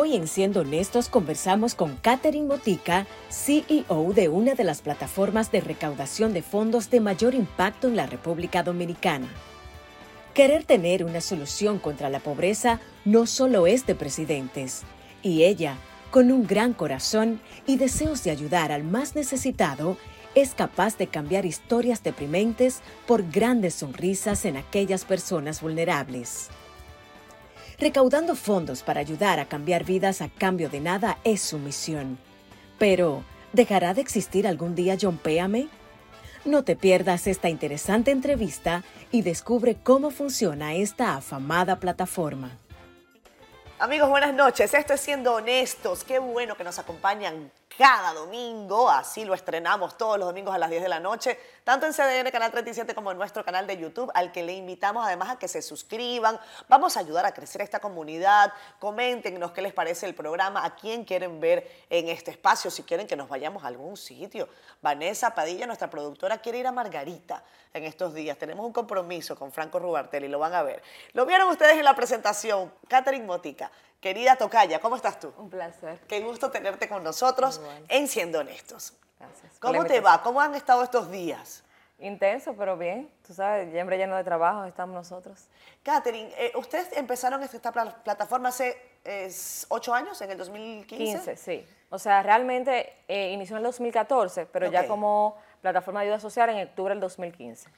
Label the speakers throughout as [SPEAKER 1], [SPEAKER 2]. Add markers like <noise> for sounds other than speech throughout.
[SPEAKER 1] Hoy en Siendo Honestos conversamos con Catherine Motica, CEO de una de las plataformas de recaudación de fondos de mayor impacto en la República Dominicana. Querer tener una solución contra la pobreza no solo es de presidentes, y ella, con un gran corazón y deseos de ayudar al más necesitado, es capaz de cambiar historias deprimentes por grandes sonrisas en aquellas personas vulnerables. Recaudando fondos para ayudar a cambiar vidas a cambio de nada es su misión. Pero, ¿dejará de existir algún día John Péame? No te pierdas esta interesante entrevista y descubre cómo funciona esta afamada plataforma.
[SPEAKER 2] Amigos, buenas noches. Esto es Siendo Honestos. Qué bueno que nos acompañan cada domingo, así lo estrenamos todos los domingos a las 10 de la noche, tanto en CDN Canal 37 como en nuestro canal de YouTube, al que le invitamos además a que se suscriban. Vamos a ayudar a crecer esta comunidad. Coméntenos qué les parece el programa, a quién quieren ver en este espacio, si quieren que nos vayamos a algún sitio. Vanessa Padilla, nuestra productora, quiere ir a Margarita en estos días. Tenemos un compromiso con Franco Rubartelli, lo van a ver. Lo vieron ustedes en la presentación, Catherine Motica. Querida Tocaya, ¿cómo estás tú?
[SPEAKER 3] Un placer.
[SPEAKER 2] Qué gusto tenerte con nosotros en Siendo Honestos.
[SPEAKER 3] Gracias.
[SPEAKER 2] ¿Cómo te va? ¿Cómo han estado estos días?
[SPEAKER 3] Intenso, pero bien. Tú sabes, siempre lleno de trabajo estamos nosotros.
[SPEAKER 2] Catherine, eh, ustedes empezaron esta plataforma hace ocho años, en el 2015.
[SPEAKER 3] 15, sí. O sea, realmente eh, inició en el 2014, pero ya como plataforma de ayuda social en octubre del 2015.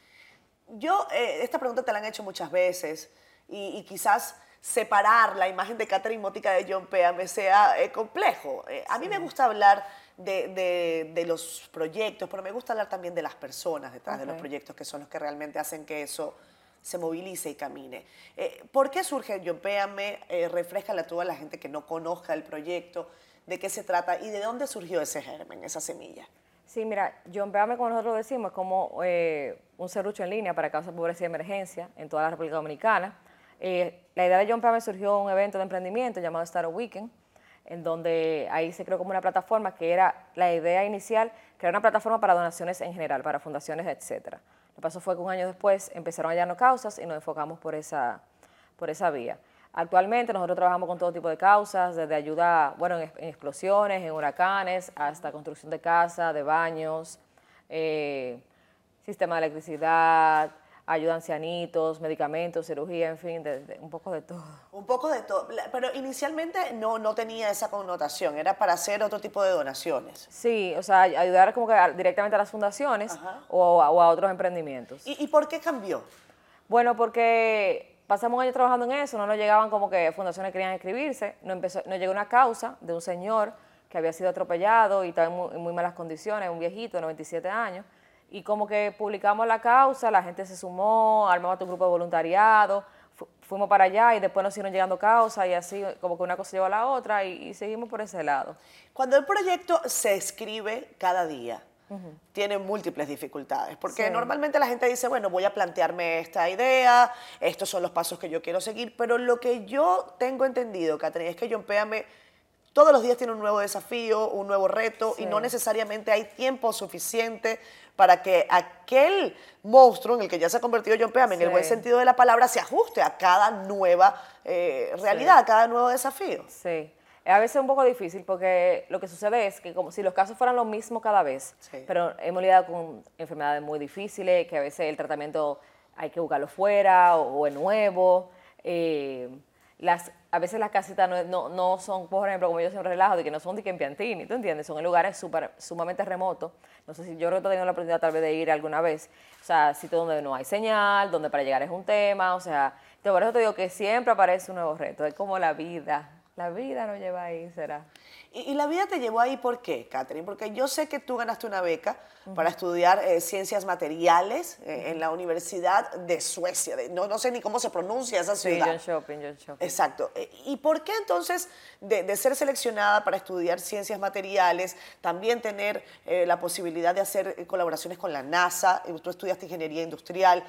[SPEAKER 2] Yo, eh, esta pregunta te la han hecho muchas veces y, y quizás separar la imagen de Catherine Mótica de John me sea eh, complejo. Eh, a mí me gusta hablar de, los proyectos, pero me gusta hablar también de las personas detrás de los proyectos, que son los que realmente hacen que eso se movilice y camine. Eh, ¿Por qué surge John Péame? Eh, refrescale a toda la gente que no conozca el proyecto, de qué se trata y de dónde surgió ese germen, esa semilla.
[SPEAKER 3] Sí, mira, John Péame, como nosotros decimos, es como un serrucho en línea para causas de pobreza y emergencia en toda la República Dominicana. Eh, la idea de John Pame surgió un evento de emprendimiento llamado Startup Weekend, en donde ahí se creó como una plataforma que era la idea inicial, era una plataforma para donaciones en general, para fundaciones, etc. Lo que pasó fue que un año después empezaron a hallarnos causas y nos enfocamos por esa, por esa vía. Actualmente nosotros trabajamos con todo tipo de causas, desde ayuda bueno, en, explosiones, en huracanes, hasta construcción de casas, de baños, eh, sistema de electricidad, ayuda a ancianitos, medicamentos, cirugía, en fin, un poco de todo.
[SPEAKER 2] Un poco de todo, pero inicialmente no, no tenía esa connotación, era para hacer otro tipo de donaciones.
[SPEAKER 3] Sí, o sea, ayudar como que directamente a las fundaciones o a, otros emprendimientos.
[SPEAKER 2] ¿Y, por qué cambió?
[SPEAKER 3] Bueno, porque pasamos un año trabajando en eso, no nos llegaban como que fundaciones querían escribirse, nos, empezó, nos llegó una causa de un señor que había sido atropellado y estaba en muy, en muy malas condiciones, un viejito de 97 años, y como que publicamos la causa, la gente se sumó, armamos un grupo de voluntariado, fuimos para allá y después nos siguieron llegando causas y así como que una cosa lleva a la otra y, seguimos por ese lado.
[SPEAKER 2] Cuando el proyecto se escribe cada día, tiene múltiples dificultades, porque normalmente la gente dice, bueno, voy a plantearme esta idea, estos son los pasos que yo quiero seguir, pero lo que yo tengo entendido, Catherine, es que John Péame todos los días tiene un nuevo desafío, un nuevo reto, y no necesariamente hay tiempo suficiente para que aquel monstruo en el que ya se ha convertido John Peame, en el buen sentido de la palabra, se ajuste a cada nueva eh, realidad, a cada nuevo desafío.
[SPEAKER 3] Sí. A veces es un poco difícil porque lo que sucede es que como si los casos fueran los mismos cada vez, pero hemos lidiado con enfermedades muy difíciles, que a veces el tratamiento hay que buscarlo fuera o, es nuevo. Eh, las, a veces las casitas no, no, son, por ejemplo, como yo siempre relajo, de que no son de que en Piantini, ¿tú entiendes? Son en lugares super, sumamente remotos. No sé si yo creo que he tenido la oportunidad tal vez de ir alguna vez. O sea, sitios donde no hay señal, donde para llegar es un tema, o sea, por eso te digo que siempre aparece un nuevo reto. Es como la vida. La vida nos lleva ahí, será.
[SPEAKER 2] ¿Y, la vida te llevó ahí por qué, Catherine? Porque yo sé que tú ganaste una beca para estudiar eh, ciencias materiales eh, en la Universidad de Suecia. no, no sé ni cómo se pronuncia esa ciudad.
[SPEAKER 3] Sí, John Shopping, John Shopping.
[SPEAKER 2] Exacto. Eh, ¿Y por qué entonces de, ser seleccionada para estudiar ciencias materiales, también tener la posibilidad de hacer colaboraciones con la NASA, tú estudiaste ingeniería industrial,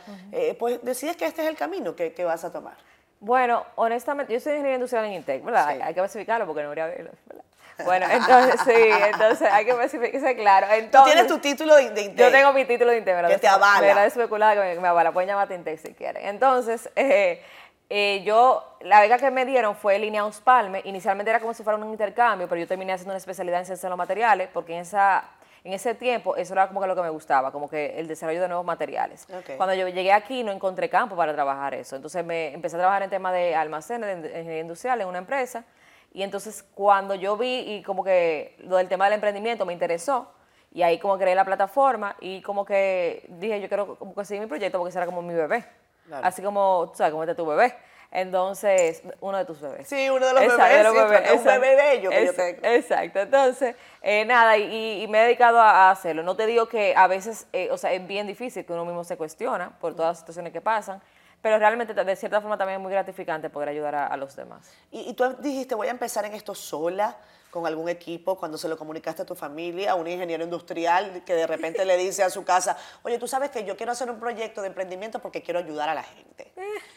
[SPEAKER 2] pues decides que este es el camino que, que vas a tomar?
[SPEAKER 3] Bueno, honestamente, yo soy ingeniero industrial en Intec, ¿verdad? Hay, que especificarlo porque no habría... ¿verdad? Bueno, entonces sí, entonces hay que especificarse claro. Entonces,
[SPEAKER 2] Tú tienes tu título de, Intec.
[SPEAKER 3] Yo tengo mi título de Intec, ¿verdad?
[SPEAKER 2] Que te avala.
[SPEAKER 3] Me especulada que me, me avala, pueden llamarte Intec si quieren. Entonces, eh, eh, yo, la beca que me dieron fue Línea Palme. Inicialmente era como si fuera un intercambio, pero yo terminé haciendo una especialidad en ciencia de los materiales, porque en esa en ese tiempo eso era como que lo que me gustaba, como que el desarrollo de nuevos materiales. Cuando yo llegué aquí no encontré campo para trabajar eso, entonces me empecé a trabajar en tema de almacenes, de ingeniería industrial en una empresa, y entonces cuando yo vi y como que lo del tema del emprendimiento me interesó, y ahí como creé la plataforma y como que dije, yo quiero como que seguir mi proyecto porque será como mi bebé. Así como, tú sabes, como este tu bebé. Entonces, uno de tus bebés.
[SPEAKER 2] Sí, uno de los bebés. un bebé bello que yo tengo.
[SPEAKER 3] Exacto. Entonces, eh, nada, y, me he dedicado a, hacerlo. No te digo que a veces, eh, o sea, es bien difícil que uno mismo se cuestiona por todas las situaciones que pasan, pero realmente de cierta forma también es muy gratificante poder ayudar a, los demás.
[SPEAKER 2] Y, y, tú dijiste, voy a empezar en esto sola, con algún equipo cuando se lo comunicaste a tu familia, a un ingeniero industrial que de repente le dice a su casa, oye, tú sabes que yo quiero hacer un proyecto de emprendimiento porque quiero ayudar a la gente.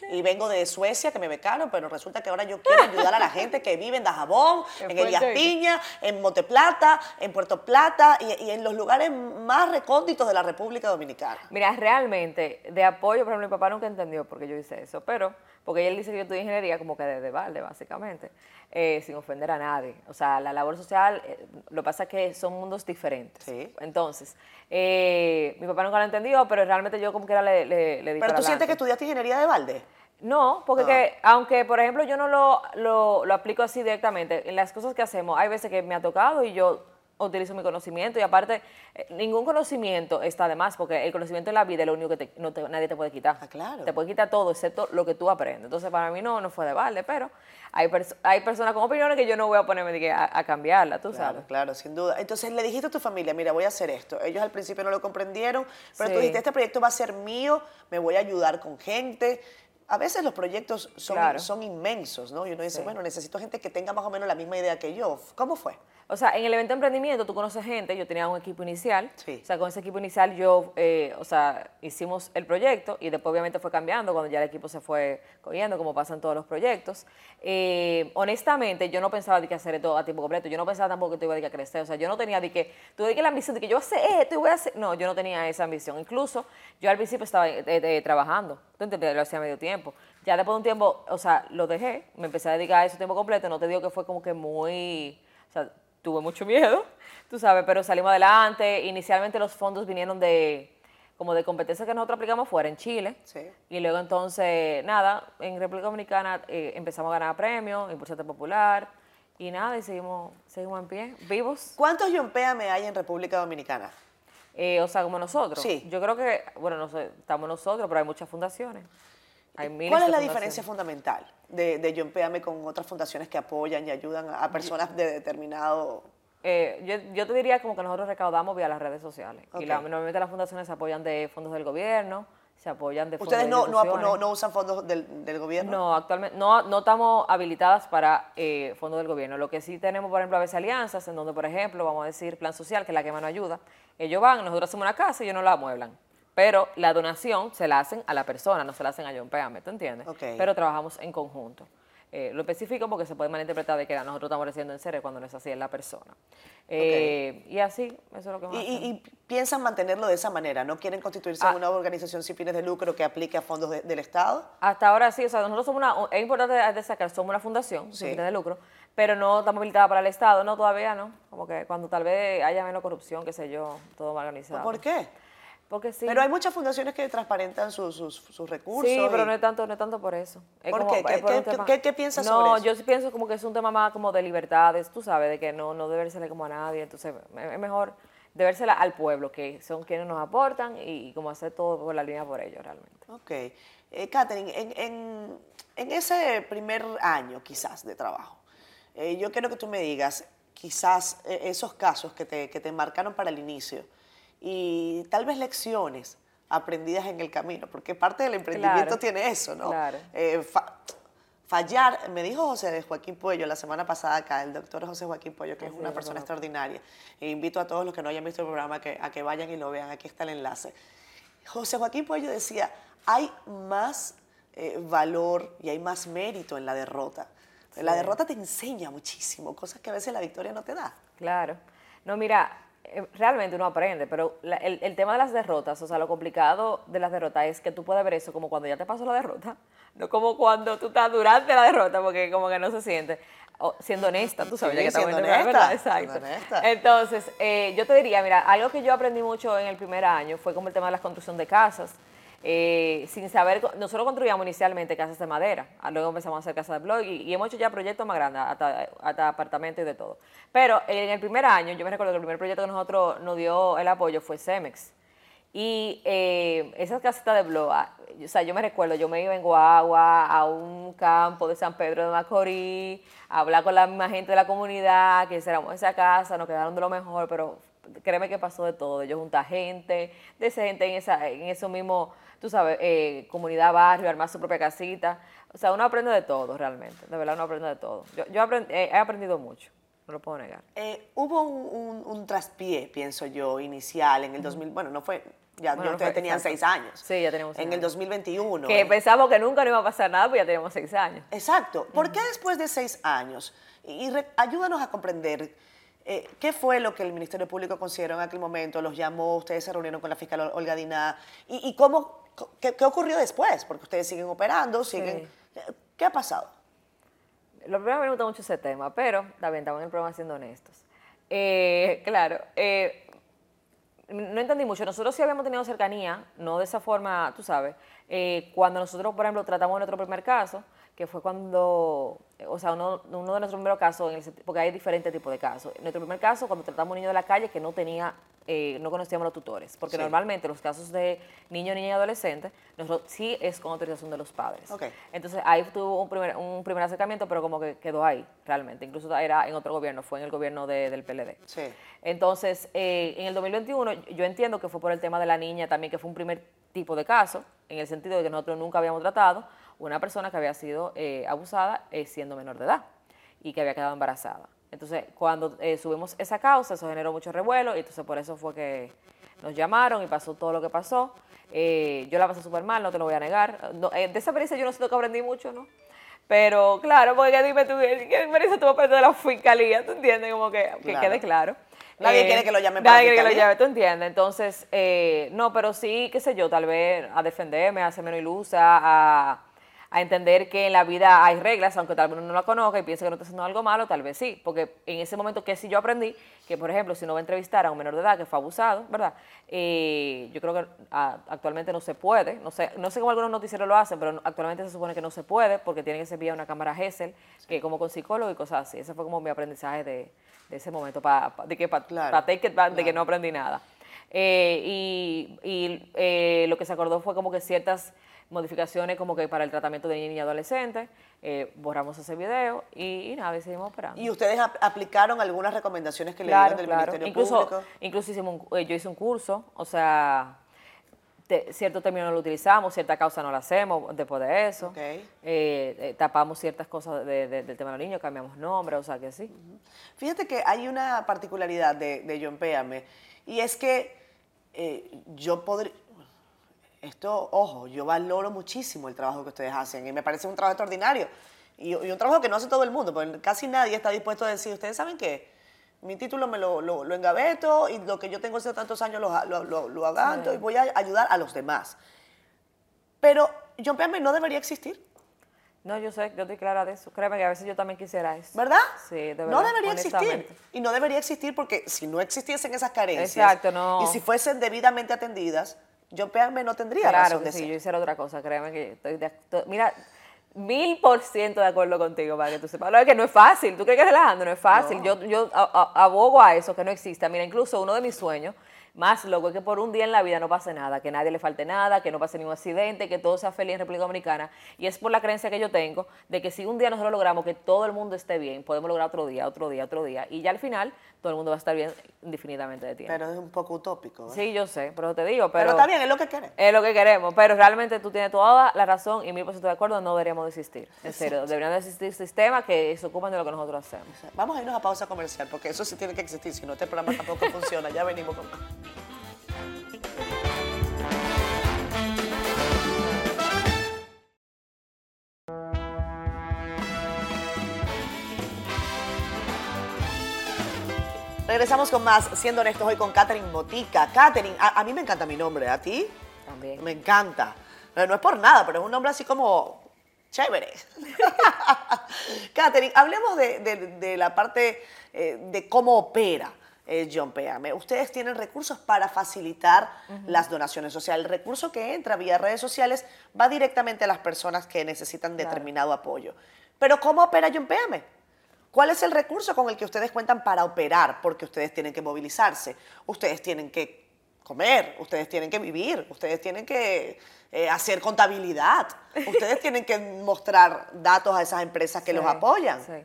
[SPEAKER 2] Y vengo de Suecia, que me becaron, pero resulta que ahora yo quiero ayudar a la gente que vive en Dajabón, en Elías Piña, en Monteplata, en Puerto Plata y, en los lugares más recónditos de la República Dominicana.
[SPEAKER 3] Mira, realmente, de apoyo, por ejemplo, mi papá nunca entendió por qué yo hice eso, pero porque él dice que yo estudié ingeniería como que desde balde, básicamente, eh, sin ofender a nadie. O sea, la labor social, eh, lo que pasa es que son mundos diferentes.
[SPEAKER 2] Sí.
[SPEAKER 3] Entonces, eh, mi papá nunca lo entendió, pero realmente yo como que era le, le, le
[SPEAKER 2] ¿Pero tú sientes que estudiaste ingeniería de balde?
[SPEAKER 3] No, porque ah. que, aunque, por ejemplo, yo no lo, lo, lo aplico así directamente, en las cosas que hacemos, hay veces que me ha tocado y yo utilizo mi conocimiento y aparte eh, ningún conocimiento está de más porque el conocimiento de la vida es lo único que nadie te puede quitar.
[SPEAKER 2] Ah, claro.
[SPEAKER 3] Te puede quitar todo excepto lo que tú aprendes. Entonces para mí no, no fue de balde, pero hay, hay personas con opiniones que yo no voy a ponerme a, cambiarla, tú
[SPEAKER 2] claro,
[SPEAKER 3] sabes.
[SPEAKER 2] Claro, sin duda. Entonces le dijiste a tu familia, mira, voy a hacer esto. Ellos al principio no lo comprendieron, pero tú dijiste, este proyecto va a ser mío, me voy a ayudar con gente a veces los proyectos son, son inmensos, ¿no? Y uno dice, bueno, necesito gente que tenga más o menos la misma idea que yo. ¿Cómo fue?
[SPEAKER 3] O sea, en el evento de emprendimiento tú conoces gente, yo tenía un equipo inicial,
[SPEAKER 2] sí.
[SPEAKER 3] o sea, con ese equipo inicial yo, eh, o sea, hicimos el proyecto y después obviamente fue cambiando cuando ya el equipo se fue cogiendo, como pasan todos los proyectos. Eh, honestamente, yo no pensaba de que hacer esto a tiempo completo, yo no pensaba tampoco que tú ibas a, a crecer, o sea, yo no tenía de que, tuve que la ambición de que yo hacer esto y voy a hacer, no, yo no tenía esa ambición. Incluso yo al principio estaba eh, trabajando, tú entiendes, lo hacía medio tiempo. Ya después de un tiempo, o sea, lo dejé, me empecé a dedicar a eso tiempo completo, no te digo que fue como que muy, o sea, tuve mucho miedo, tú sabes, pero salimos adelante. Inicialmente los fondos vinieron de como de competencia que nosotros aplicamos fuera en Chile.
[SPEAKER 2] Sí.
[SPEAKER 3] Y luego entonces, nada, en República Dominicana eh, empezamos a ganar premios, Impulsante Popular, y nada, y seguimos, seguimos en pie, vivos.
[SPEAKER 2] ¿Cuántos me hay en República Dominicana?
[SPEAKER 3] Eh, o sea, como nosotros.
[SPEAKER 2] Sí.
[SPEAKER 3] Yo creo que, bueno, no sé, estamos nosotros, pero hay muchas fundaciones.
[SPEAKER 2] ¿Cuál es la diferencia fundamental de, de John Péame con otras fundaciones que apoyan y ayudan a personas de determinado...
[SPEAKER 3] Eh, yo, yo, te diría como que nosotros recaudamos vía las redes sociales. Y normalmente las fundaciones se apoyan de fondos del gobierno, se apoyan de fondos
[SPEAKER 2] ¿Ustedes
[SPEAKER 3] no,
[SPEAKER 2] no, no, usan fondos del, del, gobierno?
[SPEAKER 3] No, actualmente no, no estamos habilitadas para eh, fondos del gobierno. Lo que sí tenemos, por ejemplo, a veces alianzas, en donde, por ejemplo, vamos a decir Plan Social, que es la que más nos ayuda. Ellos van, nosotros hacemos una casa y ellos nos la amueblan. Pero la donación se la hacen a la persona, no se la hacen a John Péame, ¿tú entiendes? Pero trabajamos en conjunto. Eh, lo específico porque se puede malinterpretar de que nosotros estamos recibiendo en serio cuando no es así, es la persona. Eh, y así, eso es lo que más
[SPEAKER 2] y, y, piensan mantenerlo de esa manera? ¿No quieren constituirse en ah. una organización sin fines de lucro que aplique a fondos del Estado?
[SPEAKER 3] Hasta ahora sí, o sea, nosotros somos una, es importante destacar, somos una fundación sin fines de lucro, pero no estamos habilitadas para el Estado, no, todavía no. Como que cuando tal vez haya menos corrupción, qué sé yo, todo más organizado.
[SPEAKER 2] ¿Por qué?
[SPEAKER 3] Porque sí.
[SPEAKER 2] Pero hay muchas fundaciones que transparentan sus, sus, recursos.
[SPEAKER 3] Sí, pero no es tanto, no es tanto por eso.
[SPEAKER 2] ¿Por qué? ¿Qué, piensas
[SPEAKER 3] sobre
[SPEAKER 2] eso?
[SPEAKER 3] No, yo sí pienso como que es un tema más como de libertades, tú sabes, de que no, no debérsele como a nadie. Entonces, es mejor debérsela al pueblo, que son quienes nos aportan y, como hacer todo por la línea por ellos realmente.
[SPEAKER 2] Ok. Eh, Catherine, en, en, ese primer año quizás de trabajo, eh, yo quiero que tú me digas quizás eh, esos casos que te, que te marcaron para el inicio y tal vez lecciones aprendidas en el camino, porque parte del emprendimiento tiene eso, ¿no?
[SPEAKER 3] Claro.
[SPEAKER 2] Eh, fallar, me dijo José Joaquín Puello la semana pasada acá, el doctor José Joaquín Puello, que es una persona extraordinaria, e invito a todos los que no hayan visto el programa que, a que vayan y lo vean, aquí está el enlace. José Joaquín Puello decía, hay más eh, valor y hay más mérito en la derrota. La derrota te enseña muchísimo, cosas que a veces la victoria no te da.
[SPEAKER 3] Claro. No, mira, realmente uno aprende, pero el, tema de las derrotas, o sea, lo complicado de las derrotas es que tú puedes ver eso como cuando ya te pasó la derrota, <laughs> no como cuando tú estás durante la derrota, porque como que no se siente. siendo honesta, tú sabes,
[SPEAKER 2] Sí,
[SPEAKER 3] ya que
[SPEAKER 2] siendo
[SPEAKER 3] en el- ¿verdad?
[SPEAKER 2] honesta,
[SPEAKER 3] Exacto.
[SPEAKER 2] honesta.
[SPEAKER 3] Entonces, eh, yo te diría, mira, algo que yo aprendí mucho en el primer año fue como el tema de la construcción de casas. Eh, sin saber, nosotros construíamos inicialmente casas de madera, ah, luego empezamos a hacer casas de blog y, hemos hecho ya proyectos más grandes, hasta, apartamentos y de todo. Pero en el primer año, yo me recuerdo que el primer proyecto que nosotros nos dio el apoyo fue Cemex. Y eh, esas casitas de blog, ah, o sea, yo me recuerdo, yo me iba en Guagua a un campo de San Pedro de Macorís, a hablar con la misma gente de la comunidad, que hiciéramos esa casa, nos quedaron de lo mejor, pero créeme que pasó de todo. Yo junté a gente, de esa gente en, esa, en eso mismo, tú sabes, eh, comunidad, barrio, armar su propia casita. O sea, uno aprende de todo realmente, de verdad uno aprende de todo. Yo, yo aprend- eh, he aprendido mucho, no lo puedo negar.
[SPEAKER 2] Eh, hubo un, un- un traspié, pienso yo, inicial en el 2000, bueno, no fue, ya
[SPEAKER 3] Bueno,
[SPEAKER 2] yo
[SPEAKER 3] no fue-
[SPEAKER 2] tenían
[SPEAKER 3] exacto.
[SPEAKER 2] seis años.
[SPEAKER 3] Sí, ya teníamos
[SPEAKER 2] En el
[SPEAKER 3] años.
[SPEAKER 2] 2021.
[SPEAKER 3] Que pensamos que nunca nos iba a pasar nada, pues ya tenemos seis años.
[SPEAKER 2] Exacto. ¿Por qué después de seis años? Y, y re- ayúdanos a comprender eh, qué fue lo que el Ministerio Público consideró en aquel momento, los llamó, ustedes se reunieron con la fiscal Ol- Olga Diná, y, y cómo, qué, qué ocurrió después, porque ustedes siguen operando, siguen... ¿Qué ha pasado?
[SPEAKER 3] Lo primero me gusta mucho ese tema, pero bien, estamos en el programa siendo honestos. Eh, claro, eh, no entendí mucho. Nosotros sí habíamos tenido cercanía, no de esa forma, tú sabes. eh, cuando nosotros, por ejemplo, tratamos nuestro primer caso, que fue cuando, o sea, uno, uno de nuestros primeros casos, en el porque hay diferentes tipos de casos. Nuestro primer caso, cuando tratamos a un niño de la calle que no tenía, eh, no conocíamos los tutores, porque
[SPEAKER 2] Sí.
[SPEAKER 3] normalmente los casos de niño, niña y adolescente, nosotros sí es con autorización de los padres.
[SPEAKER 2] Ok.
[SPEAKER 3] Entonces ahí tuvo un primer, un primer acercamiento, pero como que quedó ahí realmente. Incluso era en otro gobierno, fue en el gobierno de- del PLD.
[SPEAKER 2] Sí.
[SPEAKER 3] Entonces, eh, en el 2021 yo entiendo que fue por el tema de la niña también, que fue un primer tipo de caso, en el sentido de que nosotros nunca habíamos tratado una persona que había sido eh, abusada eh, siendo menor de edad y que había quedado embarazada. Entonces, cuando eh, subimos esa causa, eso generó mucho revuelo y entonces por eso fue que nos llamaron y pasó todo lo que pasó. Eh, yo la pasé súper mal, no te lo voy a negar. No, de esa experiencia yo no siento que aprendí mucho, ¿no? Pero claro, porque dime tú, ¿qué experiencia tuvo aprender de la fiscalía? ¿Tú entiendes? Como que, que
[SPEAKER 2] Claro.
[SPEAKER 3] quede claro.
[SPEAKER 2] Nadie quiere que lo llamen para
[SPEAKER 3] Nadie quiere que lo llame, ¿tú entiendes? Entonces, eh, no, pero sí, qué sé yo, tal vez a defenderme, a ser menos ilusa, a, a entender que en la vida hay reglas, aunque tal vez uno no la conozca y piense que no está haciendo algo malo, tal vez sí. Porque en ese momento que sí yo aprendí, que por ejemplo, si uno va a entrevistar a un menor de edad que fue abusado, ¿verdad? Eh, yo creo que actualmente no se puede, no sé, no sé cómo algunos noticieros lo hacen, pero actualmente se supone que no se puede porque tiene que ser vía una cámara GESEL, que como con psicólogo y cosas así. Ese fue como mi aprendizaje de, de ese momento, pa- pa- de que
[SPEAKER 2] Claro,
[SPEAKER 3] take it back, de que no aprendí nada. Eh, y y, eh, lo que se acordó fue como que ciertas modificaciones como que para el tratamiento de niños y adolescentes, eh, borramos ese video y, y nada, y seguimos operando.
[SPEAKER 2] ¿Y ustedes ap- aplicaron algunas recomendaciones que le
[SPEAKER 3] Claro,
[SPEAKER 2] dieron del
[SPEAKER 3] claro.
[SPEAKER 2] Ministerio
[SPEAKER 3] Incluso,
[SPEAKER 2] Público?
[SPEAKER 3] incluso hicimos un- eh, yo hice un curso, o sea, te- cierto término no lo utilizamos, cierta causa no la hacemos después de eso.
[SPEAKER 2] Ok.
[SPEAKER 3] Eh, eh, tapamos ciertas cosas de- de- del tema de los niños, cambiamos nombre, o sea que sí.
[SPEAKER 2] Fíjate que hay una particularidad de, de John Péame, y es que eh, yo podría... Esto, ojo, yo valoro muchísimo el trabajo que ustedes hacen y me parece un trabajo extraordinario. Y, y un trabajo que no hace todo el mundo, porque casi nadie está dispuesto a decir, ustedes saben qué, mi título me lo, lo, lo engaveto y lo que yo tengo hace tantos años lo, lo, lo, agato y voy a ayudar a los demás. Pero John Péame no debería existir.
[SPEAKER 3] No, yo sé, yo estoy clara de eso. Créeme que a veces yo también quisiera eso.
[SPEAKER 2] ¿Verdad?
[SPEAKER 3] Sí, de verdad.
[SPEAKER 2] No debería existir. Y no debería existir porque si no existiesen esas carencias
[SPEAKER 3] Exacto, no.
[SPEAKER 2] y si fuesen debidamente atendidas, John Péame no tendría
[SPEAKER 3] Claro
[SPEAKER 2] razón
[SPEAKER 3] que
[SPEAKER 2] de
[SPEAKER 3] sí,
[SPEAKER 2] ser.
[SPEAKER 3] yo hiciera otra cosa, créeme que estoy de, to- mira, mil por ciento de acuerdo contigo para que tú sepas. Lo es que no es fácil, tú crees que relajando, no es fácil. Yo, yo a- abogo a eso, que no exista. Mira, incluso uno de mis sueños más loco es que por un día en la vida no pase nada, que nadie le falte nada, que no pase ningún accidente, que todo sea feliz en República Dominicana. Y es por la creencia que yo tengo de que si un día nosotros logramos que todo el mundo esté bien, podemos lograr otro día, otro día, otro día. Y ya al final todo el mundo va a estar bien indefinidamente de tiempo.
[SPEAKER 2] Pero es un poco utópico. ¿eh?
[SPEAKER 3] sí, yo sé, pero te digo,
[SPEAKER 2] pero,
[SPEAKER 3] pero...
[SPEAKER 2] está bien, es lo que quieren.
[SPEAKER 3] Es lo que queremos, pero realmente tú tienes toda la razón y mil por ciento de acuerdo, no deberíamos de existir. En serio, deberían de existir sistemas que se ocupen de lo que nosotros hacemos.
[SPEAKER 2] Vamos a irnos a pausa comercial porque eso sí tiene que existir, si no este programa tampoco funciona. Ya venimos con más. Regresamos con más, siendo honestos hoy con Catherine Motica. Catherine, a, a mí me encanta mi nombre, ¿a ti?
[SPEAKER 3] También.
[SPEAKER 2] Me encanta. No es por nada, pero es un nombre así como Chévere. <laughs> Catherine, hablemos de, de- de la parte eh, de cómo opera eh, John Péame. Ustedes tienen recursos para facilitar las donaciones. O sea, el recurso que entra vía redes sociales va directamente a las personas que necesitan
[SPEAKER 3] Claro.
[SPEAKER 2] determinado apoyo. Pero ¿cómo opera John Péame? ¿Cuál es el recurso con el que ustedes cuentan para operar? Porque ustedes tienen que movilizarse, ustedes tienen que comer, ustedes tienen que vivir, ustedes tienen que eh, hacer contabilidad, <laughs> ustedes tienen que mostrar datos a esas empresas que
[SPEAKER 3] Sí,
[SPEAKER 2] los apoyan.
[SPEAKER 3] sí.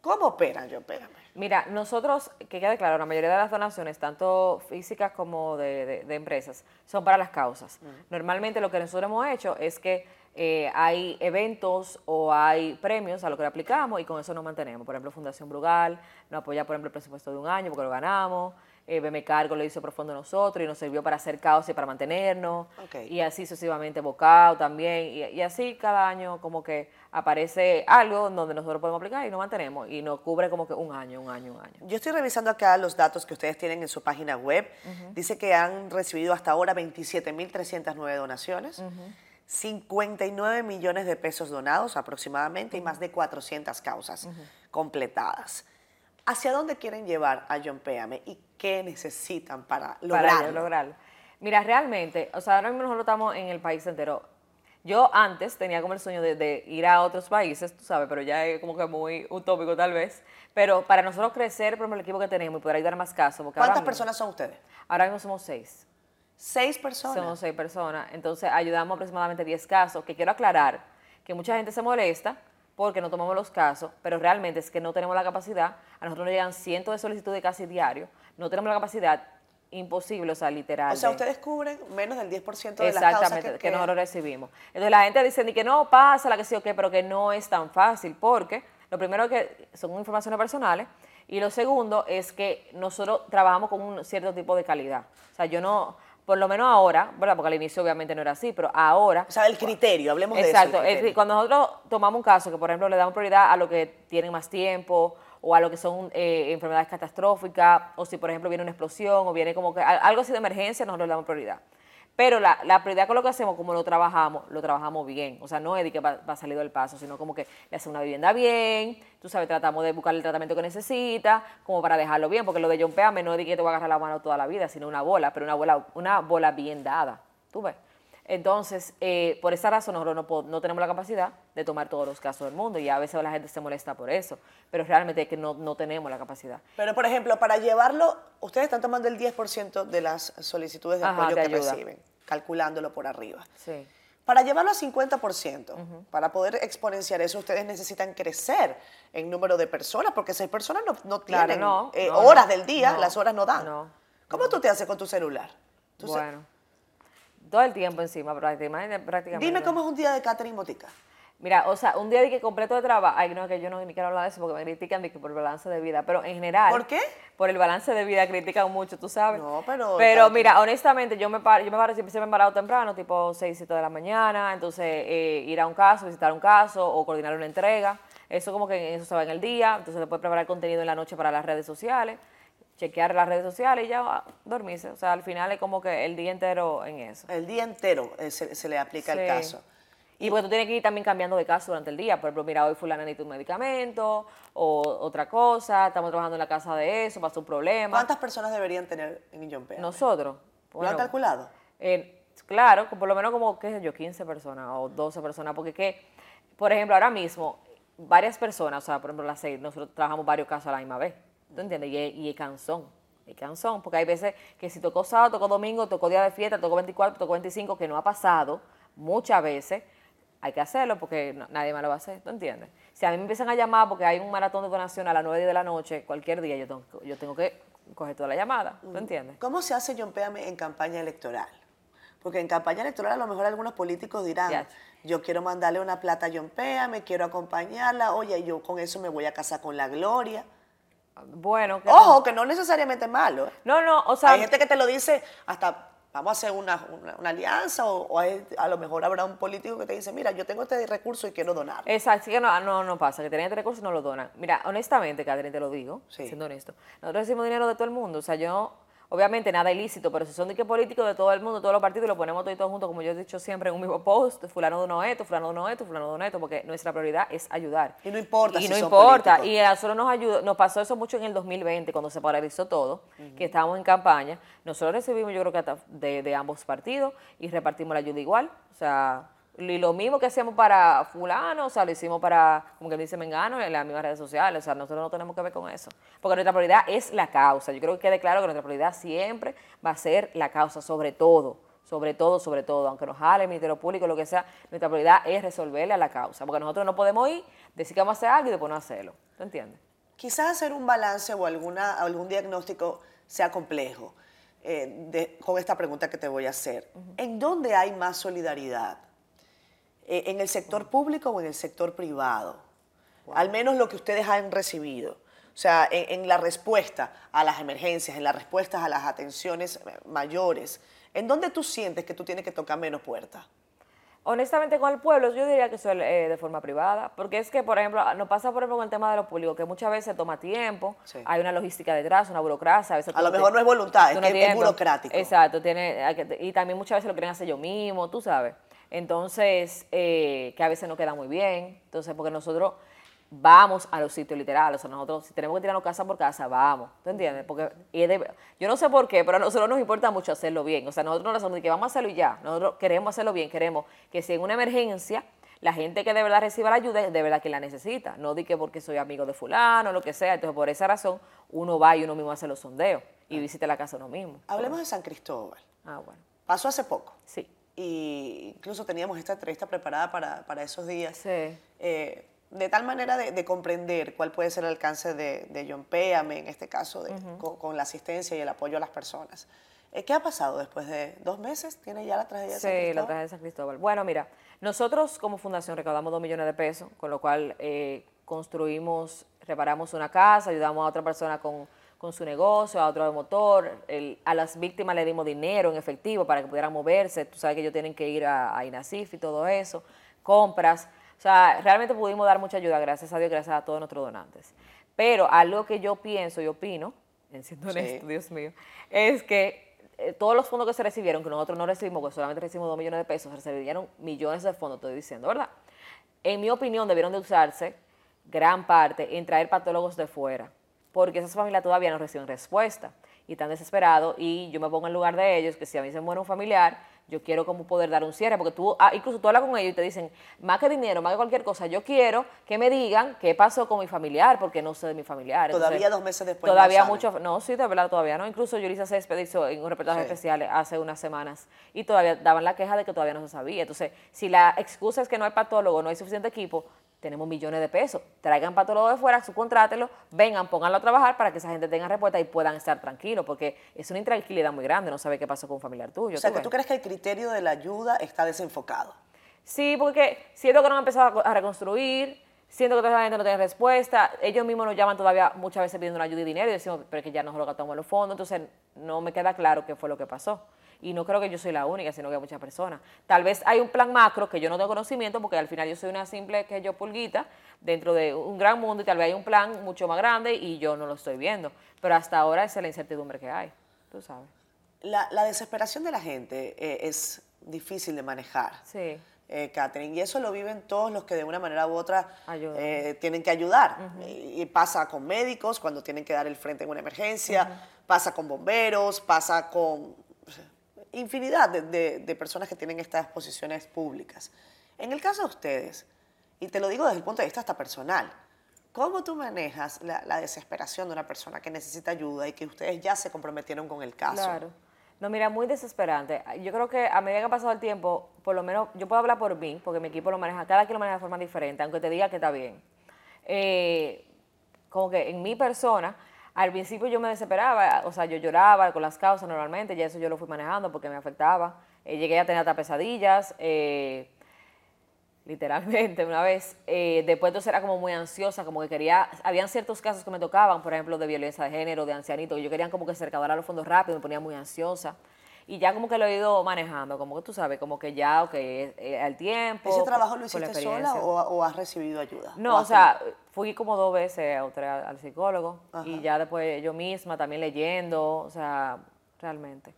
[SPEAKER 2] ¿Cómo operan, John Péame?
[SPEAKER 3] Mira, nosotros, que quede claro, la mayoría de las donaciones, tanto físicas como de, de- de empresas, son para las causas. Normalmente lo que nosotros hemos hecho es que eh, hay eventos o hay premios a lo que le aplicamos y con eso nos mantenemos. Por ejemplo, Fundación Brugal nos apoya, por ejemplo, el presupuesto de un año porque lo ganamos. Eh, BM Cargo lo hizo profundo nosotros y nos sirvió para hacer causa y para mantenernos. Y así sucesivamente Bocao también. Y, y así cada año como que aparece algo donde nosotros podemos aplicar y nos mantenemos. Y nos cubre como que un año, un año, un año.
[SPEAKER 2] Yo estoy revisando acá los datos que ustedes tienen en su página web. Dice que han recibido hasta ahora 27.309 donaciones, 59 millones de pesos donados aproximadamente y más de 400 causas completadas. ¿Hacia dónde quieren llevar a John Péame y qué necesitan para
[SPEAKER 3] para
[SPEAKER 2] lograrlo?
[SPEAKER 3] ello, lograrlo. Mira, realmente, o sea, ahora mismo nosotros estamos en el país entero. Yo antes tenía como el sueño de, de ir a otros países, tú sabes, pero ya es como que muy utópico tal vez. Pero para nosotros crecer, por ejemplo, el equipo que tenemos y poder ayudar más casos. porque ahora
[SPEAKER 2] ¿Cuántas
[SPEAKER 3] mismo-
[SPEAKER 2] personas son ustedes?
[SPEAKER 3] Ahora mismo somos seis.
[SPEAKER 2] Seis personas.
[SPEAKER 3] Somos seis personas. Entonces ayudamos aproximadamente 10 casos, que quiero aclarar que mucha gente se molesta porque no tomamos los casos, pero realmente es que no tenemos la capacidad. A nosotros nos llegan cientos de solicitudes casi diario. No tenemos la capacidad imposible, o sea, literal.
[SPEAKER 2] o sea,
[SPEAKER 3] de-
[SPEAKER 2] ustedes cubren menos del 10% de las causas
[SPEAKER 3] Exactamente,
[SPEAKER 2] que,
[SPEAKER 3] que, nosotros recibimos. Entonces la gente dice ni que no pasa, la que sí o qué, pero que no es tan fácil, porque lo primero que son informaciones personales y lo segundo es que nosotros trabajamos con un cierto tipo de calidad. O sea, yo no, por lo menos ahora, ¿verdad? Porque al inicio obviamente no era así, pero ahora
[SPEAKER 2] O sea, el criterio, hablemos
[SPEAKER 3] Exacto.
[SPEAKER 2] de eso.
[SPEAKER 3] decir, cuando nosotros tomamos un caso que, por ejemplo, le damos prioridad a lo que tienen más tiempo o a lo que son eh, enfermedades catastróficas, o si, por ejemplo, viene una explosión o viene como que al- algo así de emergencia, nosotros le damos prioridad. Pero la, la prioridad con lo que hacemos, como lo trabajamos, lo trabajamos bien. O sea, no es de que va, va salir del paso, sino como que le hace una vivienda bien, tú sabes, tratamos de buscar el tratamiento que necesita, como para dejarlo bien, porque lo de John Péame no es de que te va a agarrar la mano toda la vida, sino una bola, pero una bola, una bola bien dada, tú ves. Entonces, eh, por esa razón nosotros no, no tenemos la capacidad de tomar todos los casos del mundo y a veces la gente se molesta por eso, pero realmente es que no, no tenemos la capacidad.
[SPEAKER 2] Pero, por ejemplo, para llevarlo, ustedes están tomando el 10% de las solicitudes de
[SPEAKER 3] Ajá,
[SPEAKER 2] apoyo que
[SPEAKER 3] ayuda.
[SPEAKER 2] reciben, calculándolo por arriba.
[SPEAKER 3] Sí.
[SPEAKER 2] Para llevarlo a 50%, para poder exponenciar eso, ustedes necesitan crecer en número de personas, porque seis personas no, no
[SPEAKER 3] Claro,
[SPEAKER 2] tienen eh, horas del día, las horas no dan. ¿Cómo tú te haces con tu celular? Tú se-
[SPEAKER 3] Bueno, todo el tiempo encima prácticamente. prácticamente.
[SPEAKER 2] Dime cómo es un día de Catherine Motica.
[SPEAKER 3] Mira, o sea, un día de que completo de trabajo, ay, no, que yo no ni quiero hablar de eso porque me critican de que por el balance de vida, pero en general.
[SPEAKER 2] ¿Por qué?
[SPEAKER 3] Por el balance de vida critican mucho, tú sabes.
[SPEAKER 2] No, pero-
[SPEAKER 3] Pero mira, honestamente, yo me paro, yo me paro, siempre, siempre me he parado temprano, tipo 6, 7 de la mañana, entonces eh, ir a un caso, visitar un caso o coordinar una entrega, eso como que eso se va en el día, entonces después preparar contenido en la noche para las redes sociales, chequear las redes sociales y ya dormirse, o sea, al final es como que el día entero en eso.
[SPEAKER 2] El día entero eh, se, se le aplica el caso.
[SPEAKER 3] Y porque tú tienes que ir también cambiando de caso durante el día. Por ejemplo, mira, hoy fulana necesita un medicamento o otra cosa, estamos trabajando en la casa de eso, pasó un problema.
[SPEAKER 2] ¿Cuántas personas deberían tener en John?
[SPEAKER 3] Nosotros.
[SPEAKER 2] ¿Lo han calculado?
[SPEAKER 3] eh, claro, por lo menos como, qué sé yo, 15 personas o 12 personas, porque que, por ejemplo, ahora mismo, varias personas, o sea, por ejemplo, las seis, nosotros trabajamos varios casos a la misma vez, ¿tú entiendes? Y, y cansón, es cansón, porque hay veces que si tocó sábado, tocó domingo, tocó día de fiesta, tocó 24, tocó 25, que no ha pasado muchas veces, hay que hacerlo porque no- nadie más lo va a hacer, ¿tú entiendes? Si a mí me empiezan a llamar porque hay un maratón de donación a las 9 de la noche, cualquier día yo tengo, que- yo tengo que coger toda la llamada, ¿tú entiendes?
[SPEAKER 2] ¿Cómo se hace John Péame en campaña electoral? Porque en campaña electoral a lo mejor algunos políticos dirán, yo quiero mandarle una plata a John Péame, quiero acompañarla, oye, yo con eso me voy a casar con la gloria.
[SPEAKER 3] Bueno, que
[SPEAKER 2] Ojo, que no necesariamente es malo. ¿eh?
[SPEAKER 3] No, no, o sea,
[SPEAKER 2] hay gente que te lo dice hasta, vamos a hacer una, una- una alianza, o, o hay- a lo mejor habrá un político que te dice, mira, yo tengo este recurso y quiero donar.
[SPEAKER 3] Exacto, sí que no, no, no pasa, que tienen este recurso y no lo donan. Mira, honestamente, Catherine, te lo digo,
[SPEAKER 2] Sí.
[SPEAKER 3] siendo honesto, nosotros recibimos dinero de todo el mundo, o sea, yo, Obviamente nada ilícito, pero si son de que políticos de todo el mundo, todos los partidos, lo ponemos todos juntos, como yo he dicho siempre en un mismo post, fulano de uno esto, fulano de uno esto, fulano de uno esto, porque nuestra prioridad es ayudar.
[SPEAKER 2] Y no importa
[SPEAKER 3] Y
[SPEAKER 2] si
[SPEAKER 3] no
[SPEAKER 2] son
[SPEAKER 3] importa.
[SPEAKER 2] políticos.
[SPEAKER 3] Y a nosotros nos ayudó, nos pasó eso mucho en el 2020, cuando se paralizó todo, que estábamos en campaña. Nosotros recibimos, yo creo que hasta de, de ambos partidos, y repartimos la ayuda igual. O sea, y lo mismo que hacíamos para fulano, o sea, lo hicimos para, como que dice Mengano, en las mismas redes sociales. O sea, nosotros no tenemos que ver con eso. Porque nuestra prioridad es la causa. Yo creo que quede claro que nuestra prioridad siempre va a ser la causa, sobre todo. Sobre todo, sobre todo, aunque nos jale el Ministerio Público, lo que sea, nuestra prioridad es resolverle a la causa. Porque nosotros no podemos ir, decir que vamos a hacer algo y después no hacerlo. ¿Tú entiendes?
[SPEAKER 2] Quizás hacer un balance o alguna, algún diagnóstico sea complejo eh, de- con esta pregunta que te voy a hacer. ¿En dónde hay más solidaridad? Eh, ¿En el sector público o en el sector privado? Al menos lo que ustedes han recibido. O sea, en, en la respuesta a las emergencias, en las respuestas a las atenciones eh, mayores. ¿En dónde tú sientes que tú tienes que tocar menos puertas?
[SPEAKER 3] Honestamente, con el pueblo, yo diría que es eh, de forma privada, porque es que, por ejemplo, nos pasa, por ejemplo, con el tema de los públicos, que muchas veces toma tiempo,
[SPEAKER 2] Sí.
[SPEAKER 3] hay una logística detrás, una burocracia. A, veces
[SPEAKER 2] A lo
[SPEAKER 3] te-
[SPEAKER 2] mejor no es voluntad, es que es burocrático.
[SPEAKER 3] Exacto, tiene, y también muchas veces lo quieren hacer yo mismo, tú sabes. Entonces, eh, que a veces no queda muy bien. Entonces, porque nosotros vamos a los sitios literal, o sea, nosotros si tenemos que tirarnos casa por casa, vamos, ¿tú entiendes? Porque y es de- yo no sé por qué, pero a nosotros nos importa mucho hacerlo bien, o sea, nosotros no hacemos de que vamos a hacerlo y ya, nosotros queremos hacerlo bien, queremos que si en una emergencia la gente que de verdad reciba la ayuda, de verdad que la necesita, no di que porque soy amigo de fulano, lo que sea, entonces por esa razón uno va y uno mismo hace los sondeos y visita la casa uno mismo.
[SPEAKER 2] Hablemos de San Cristóbal.
[SPEAKER 3] Ah, bueno,
[SPEAKER 2] Pasó hace poco.
[SPEAKER 3] sí.
[SPEAKER 2] Y incluso teníamos esta entrevista preparada para, para esos días.
[SPEAKER 3] Sí.
[SPEAKER 2] Eh, de tal manera de, de comprender cuál puede ser el alcance de, de John Péame, en este caso, de- con, con la asistencia y el apoyo a las personas. Eh, ¿Qué ha pasado después de dos meses? ¿Tiene ya la tragedia de San
[SPEAKER 3] Sí, la
[SPEAKER 2] Cristóbal?
[SPEAKER 3] tragedia de San Cristóbal. Bueno, mira, nosotros como fundación recaudamos dos millones de pesos, con lo cual eh, construimos, reparamos una casa, ayudamos a otra persona con, con su negocio, a otro de motor, el- a las víctimas le dimos dinero en efectivo para que pudieran moverse, tú sabes que ellos tienen que ir a, a INASIF y todo eso, compras, o sea, realmente pudimos dar mucha ayuda, gracias a Dios, gracias a todos nuestros donantes. Pero algo que yo pienso y opino, <laughs> en siendo
[SPEAKER 2] Sí.
[SPEAKER 3] honesto, Dios mío, es que eh, todos los fondos que se recibieron, que nosotros no recibimos, que solamente recibimos dos millones de pesos, se recibieron millones de fondos, estoy diciendo, ¿verdad? En mi opinión, debieron de usarse gran parte en traer patólogos de fuera, porque esas familias todavía no reciben respuesta y están desesperados y yo me pongo en lugar de ellos, que si a mí se muere un familiar, yo quiero como poder dar un cierre, porque tú, ah, incluso tú hablas con ellos y te dicen, más que dinero, más que cualquier cosa, yo quiero que me digan qué pasó con mi familiar, porque no sé de mi familiar.
[SPEAKER 2] Todavía dos meses después no
[SPEAKER 3] Todavía
[SPEAKER 2] saben.
[SPEAKER 3] mucho, no, sí, de verdad, todavía no. Incluso Yulisa Césped hizo en un reportaje
[SPEAKER 2] Sí.
[SPEAKER 3] especial hace unas semanas y todavía daban la queja de que todavía no se sabía. Entonces, si la excusa es que no hay patólogo, no hay suficiente equipo, tenemos millones de pesos. Traigan patólogos de fuera, subcontrátenlo, vengan, pónganlo a trabajar para que esa gente tenga respuesta y puedan estar tranquilos, porque es una intranquilidad muy grande no saber qué pasó con un familiar tuyo.
[SPEAKER 2] O sea,
[SPEAKER 3] ¿tú
[SPEAKER 2] que tú crees que el criterio de la ayuda está desenfocado.
[SPEAKER 3] Sí, porque siento que no han empezado a a reconstruir, siento que toda la gente no tiene respuesta, ellos mismos nos llaman todavía muchas veces pidiendo una ayuda y dinero y decimos, pero es que ya nos lo gastamos en los fondos, entonces no me queda claro qué fue lo que pasó. Y no creo que yo soy la única, sino que hay muchas personas. Tal vez hay un plan macro que yo no tengo conocimiento, porque al final yo soy una simple que yo pulguita dentro de un gran mundo y tal vez hay un plan mucho más grande y yo no lo estoy viendo. Pero hasta ahora esa es la incertidumbre que hay, tú sabes.
[SPEAKER 2] La, la desesperación de la gente eh, es difícil de manejar.
[SPEAKER 3] Sí.
[SPEAKER 2] eh, Catherine, y eso lo viven todos los que de una manera u otra eh, tienen que ayudar. y, y pasa con médicos cuando tienen que dar el frente en una emergencia, pasa con bomberos, pasa con infinidad de, de- personas que tienen estas posiciones públicas. En el caso de ustedes, y te lo digo desde el punto de vista hasta personal, ¿cómo tú manejas la, la desesperación de una persona que necesita ayuda y que ustedes ya se comprometieron con el caso?
[SPEAKER 3] Claro. No, mira, muy desesperante. Yo creo que a medida que ha pasado el tiempo, por lo menos, yo puedo hablar por mí, porque mi equipo lo maneja, cada quien lo maneja de forma diferente, aunque te diga que está bien. Eh, como que en mi persona, al principio yo me desesperaba, o sea, yo lloraba con las causas normalmente, ya eso yo lo fui manejando porque me afectaba. Eh, llegué a tener hasta pesadillas. eh, literalmente <laughs> una vez. Eh, después entonces era como muy ansiosa, como que quería, habían ciertos casos que me tocaban, por ejemplo, de violencia de género, de ancianito, que yo quería como que se recaudara los fondos rápido, me ponía muy ansiosa. Y ya como que lo he ido manejando, como que tú sabes, como que ya, ok, eh, al tiempo.
[SPEAKER 2] ¿Ese trabajo lo hiciste sola o, o has recibido ayuda?
[SPEAKER 3] No, o sea, fui como dos veces o tres al psicólogo
[SPEAKER 2] Ajá.
[SPEAKER 3] y ya después yo misma también leyendo, o sea, realmente.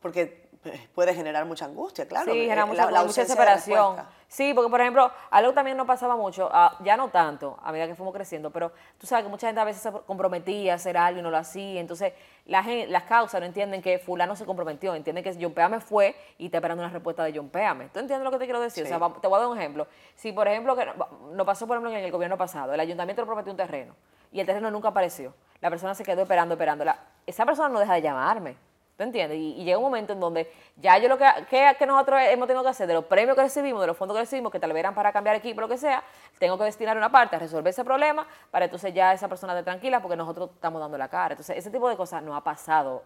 [SPEAKER 2] Porque <laughs> puede generar mucha angustia, claro.
[SPEAKER 3] Sí,
[SPEAKER 2] eh,
[SPEAKER 3] genera
[SPEAKER 2] la-
[SPEAKER 3] mucha,
[SPEAKER 2] la
[SPEAKER 3] mucha
[SPEAKER 2] de
[SPEAKER 3] desesperación.
[SPEAKER 2] respuesta.
[SPEAKER 3] Sí, porque por ejemplo, algo también nos pasaba mucho, ah, ya no tanto a medida que fuimos creciendo, pero tú sabes que mucha gente a veces se comprometía a hacer algo y no lo hacía. Entonces, la las causas no entienden que fulano se comprometió, entienden que John Péame fue y está esperando una respuesta de John Péame. ¿Tú entiendes lo que te quiero decir? O sea, te voy a dar un ejemplo. Si, por ejemplo, que no- nos pasó, por ejemplo, en el gobierno pasado, el ayuntamiento le prometió un terreno y el terreno nunca apareció. La persona se quedó esperando, esperando. La- esa persona no deja de llamarme. ¿Tú entiendes? Y, llega un momento en donde ya yo lo que, que, que nosotros hemos tenido que hacer, de los premios que recibimos, de los fondos que recibimos, que tal vez eran para cambiar equipo, lo que sea, tengo que destinar una parte a resolver ese problema para entonces ya esa persona esté tranquila porque nosotros estamos dando la cara. Entonces, ese tipo de cosas no ha pasado,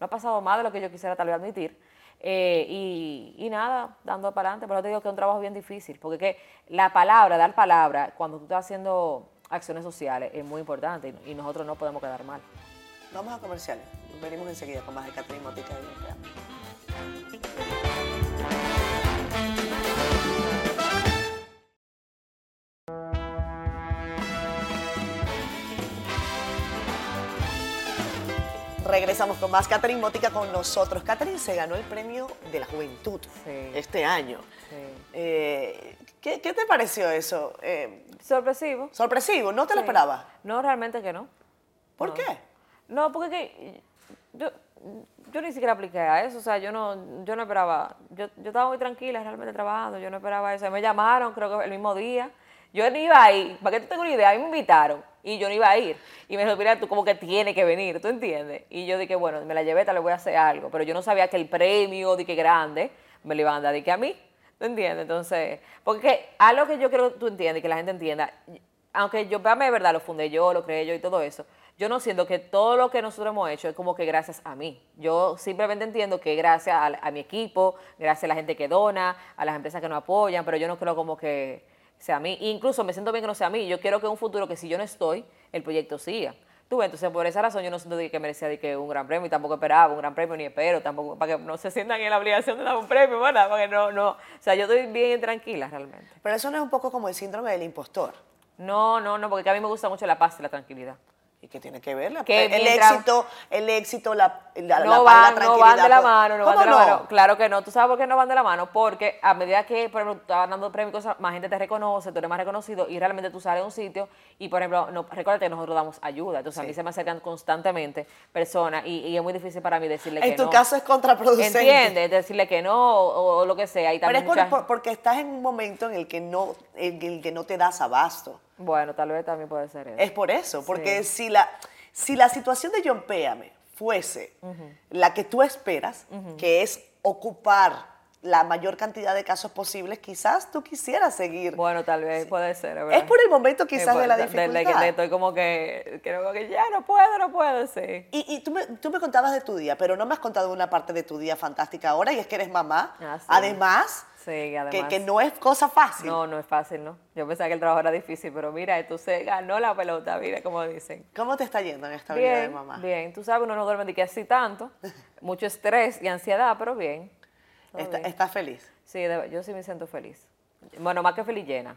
[SPEAKER 3] no ha pasado más de lo que yo quisiera tal vez admitir. Eh, y, y nada, dando para adelante. Por eso te digo que es un trabajo bien difícil, porque que la palabra, dar palabra, cuando tú estás haciendo acciones sociales, es muy importante y nosotros no podemos quedar mal.
[SPEAKER 2] Vamos a comerciales. Venimos enseguida con más de Catherine Motica y. Regresamos con más. Catherine Mótica con nosotros. Catherine se ganó el premio de la juventud
[SPEAKER 3] Sí.
[SPEAKER 2] este año.
[SPEAKER 3] Sí.
[SPEAKER 2] Eh, ¿qué, qué te pareció eso? Eh,
[SPEAKER 3] Sorpresivo.
[SPEAKER 2] sorpresivo, ¿no te lo esperabas?
[SPEAKER 3] No, realmente que no.
[SPEAKER 2] ¿Por
[SPEAKER 3] No.
[SPEAKER 2] qué?
[SPEAKER 3] No, porque que yo, yo ni siquiera apliqué a eso, o sea, yo no, yo no esperaba, yo, yo estaba muy tranquila realmente trabajando, yo no esperaba eso. Me llamaron, creo que el mismo día. Yo no iba a ir, para que tú tengas una idea, a mí me invitaron y yo no iba a ir. Y me dijeron, mira, tú como que tiene que venir, ¿tú entiendes? Y yo dije, bueno, me la llevé, tal vez voy a hacer algo. Pero yo no sabía que el premio, de que grande, me lo iban a dar, de que a mí, ¿tú entiendes? Entonces, porque algo que yo quiero que tú entiendas y que la gente entienda, aunque yo, veame de verdad, lo fundé yo, lo creé yo y todo eso, yo no siento que todo lo que nosotros hemos hecho es como que gracias a mí. Yo simplemente entiendo que gracias a, a mi equipo, gracias a la gente que dona, a las empresas que nos apoyan, pero yo no creo como que sea a mí. Incluso me siento bien que no sea a mí. Yo quiero que en un futuro que si yo no estoy, el proyecto siga. Tú ves, entonces por esa razón yo no siento que merecía de que un gran premio y tampoco esperaba un gran premio ni espero, tampoco para que no se sientan en la obligación de dar un premio, ¿verdad? Para que no, no, o sea, yo estoy bien tranquila realmente.
[SPEAKER 2] Pero eso no es un poco como el síndrome del impostor.
[SPEAKER 3] No, no, no, porque a mí me gusta mucho la paz y la tranquilidad.
[SPEAKER 2] ¿Y qué tiene que ver? La-
[SPEAKER 3] Que
[SPEAKER 2] el éxito, el éxito, la, la,
[SPEAKER 3] no
[SPEAKER 2] la
[SPEAKER 3] van, no van de la
[SPEAKER 2] tranquilidad,
[SPEAKER 3] mano, no
[SPEAKER 2] ¿Cómo
[SPEAKER 3] van de la
[SPEAKER 2] no?
[SPEAKER 3] mano. Claro que no. ¿Tú sabes por qué no van de la mano? Porque a medida que, por ejemplo, tú estás ganando premios, y cosas, más gente te reconoce, tú eres más reconocido y realmente tú sales de un sitio y, por ejemplo, no, recuerda que nosotros damos ayuda. Entonces, a mí se me acercan constantemente personas y, y es muy difícil para mí decirle que
[SPEAKER 2] En tu
[SPEAKER 3] no.
[SPEAKER 2] caso es contraproducente.
[SPEAKER 3] ¿Entiendes? Decirle que no o, o lo que sea. Y
[SPEAKER 2] Pero es por- porque estás en un momento en el que no, en el que no te das abasto.
[SPEAKER 3] Bueno, tal vez también puede ser eso.
[SPEAKER 2] Es por eso, porque
[SPEAKER 3] Sí.
[SPEAKER 2] si, la, si la situación de John Péame fuese la que tú esperas, que es ocupar la mayor cantidad de casos posibles, quizás tú quisieras seguir.
[SPEAKER 3] Bueno, tal vez puede ser.
[SPEAKER 2] es por el momento quizás de la
[SPEAKER 3] de- de- de que
[SPEAKER 2] dificultad.
[SPEAKER 3] estoy como que, creo que ya no puedo, no puedo, sí.
[SPEAKER 2] Y, y tú, me, tú me contabas de tu día, pero no me has contado una parte de tu día fantástica ahora, y es que eres mamá.
[SPEAKER 3] Ah, sí.
[SPEAKER 2] Además,
[SPEAKER 3] Sí,
[SPEAKER 2] que,
[SPEAKER 3] además.
[SPEAKER 2] que no es cosa fácil.
[SPEAKER 3] No, no es fácil, ¿no? Yo pensaba que el trabajo era difícil, pero mira, esto se ganó la pelota, mira como dicen.
[SPEAKER 2] ¿Cómo te está yendo en esta vida de
[SPEAKER 3] Bien,
[SPEAKER 2] mamá?
[SPEAKER 3] bien. Tú sabes, uno no duerme de que así tanto, <laughs> mucho estrés y ansiedad, pero bien.
[SPEAKER 2] Está-
[SPEAKER 3] bien.
[SPEAKER 2] ¿Estás feliz?
[SPEAKER 3] Sí, yo sí me siento feliz. Bueno, más que feliz llena.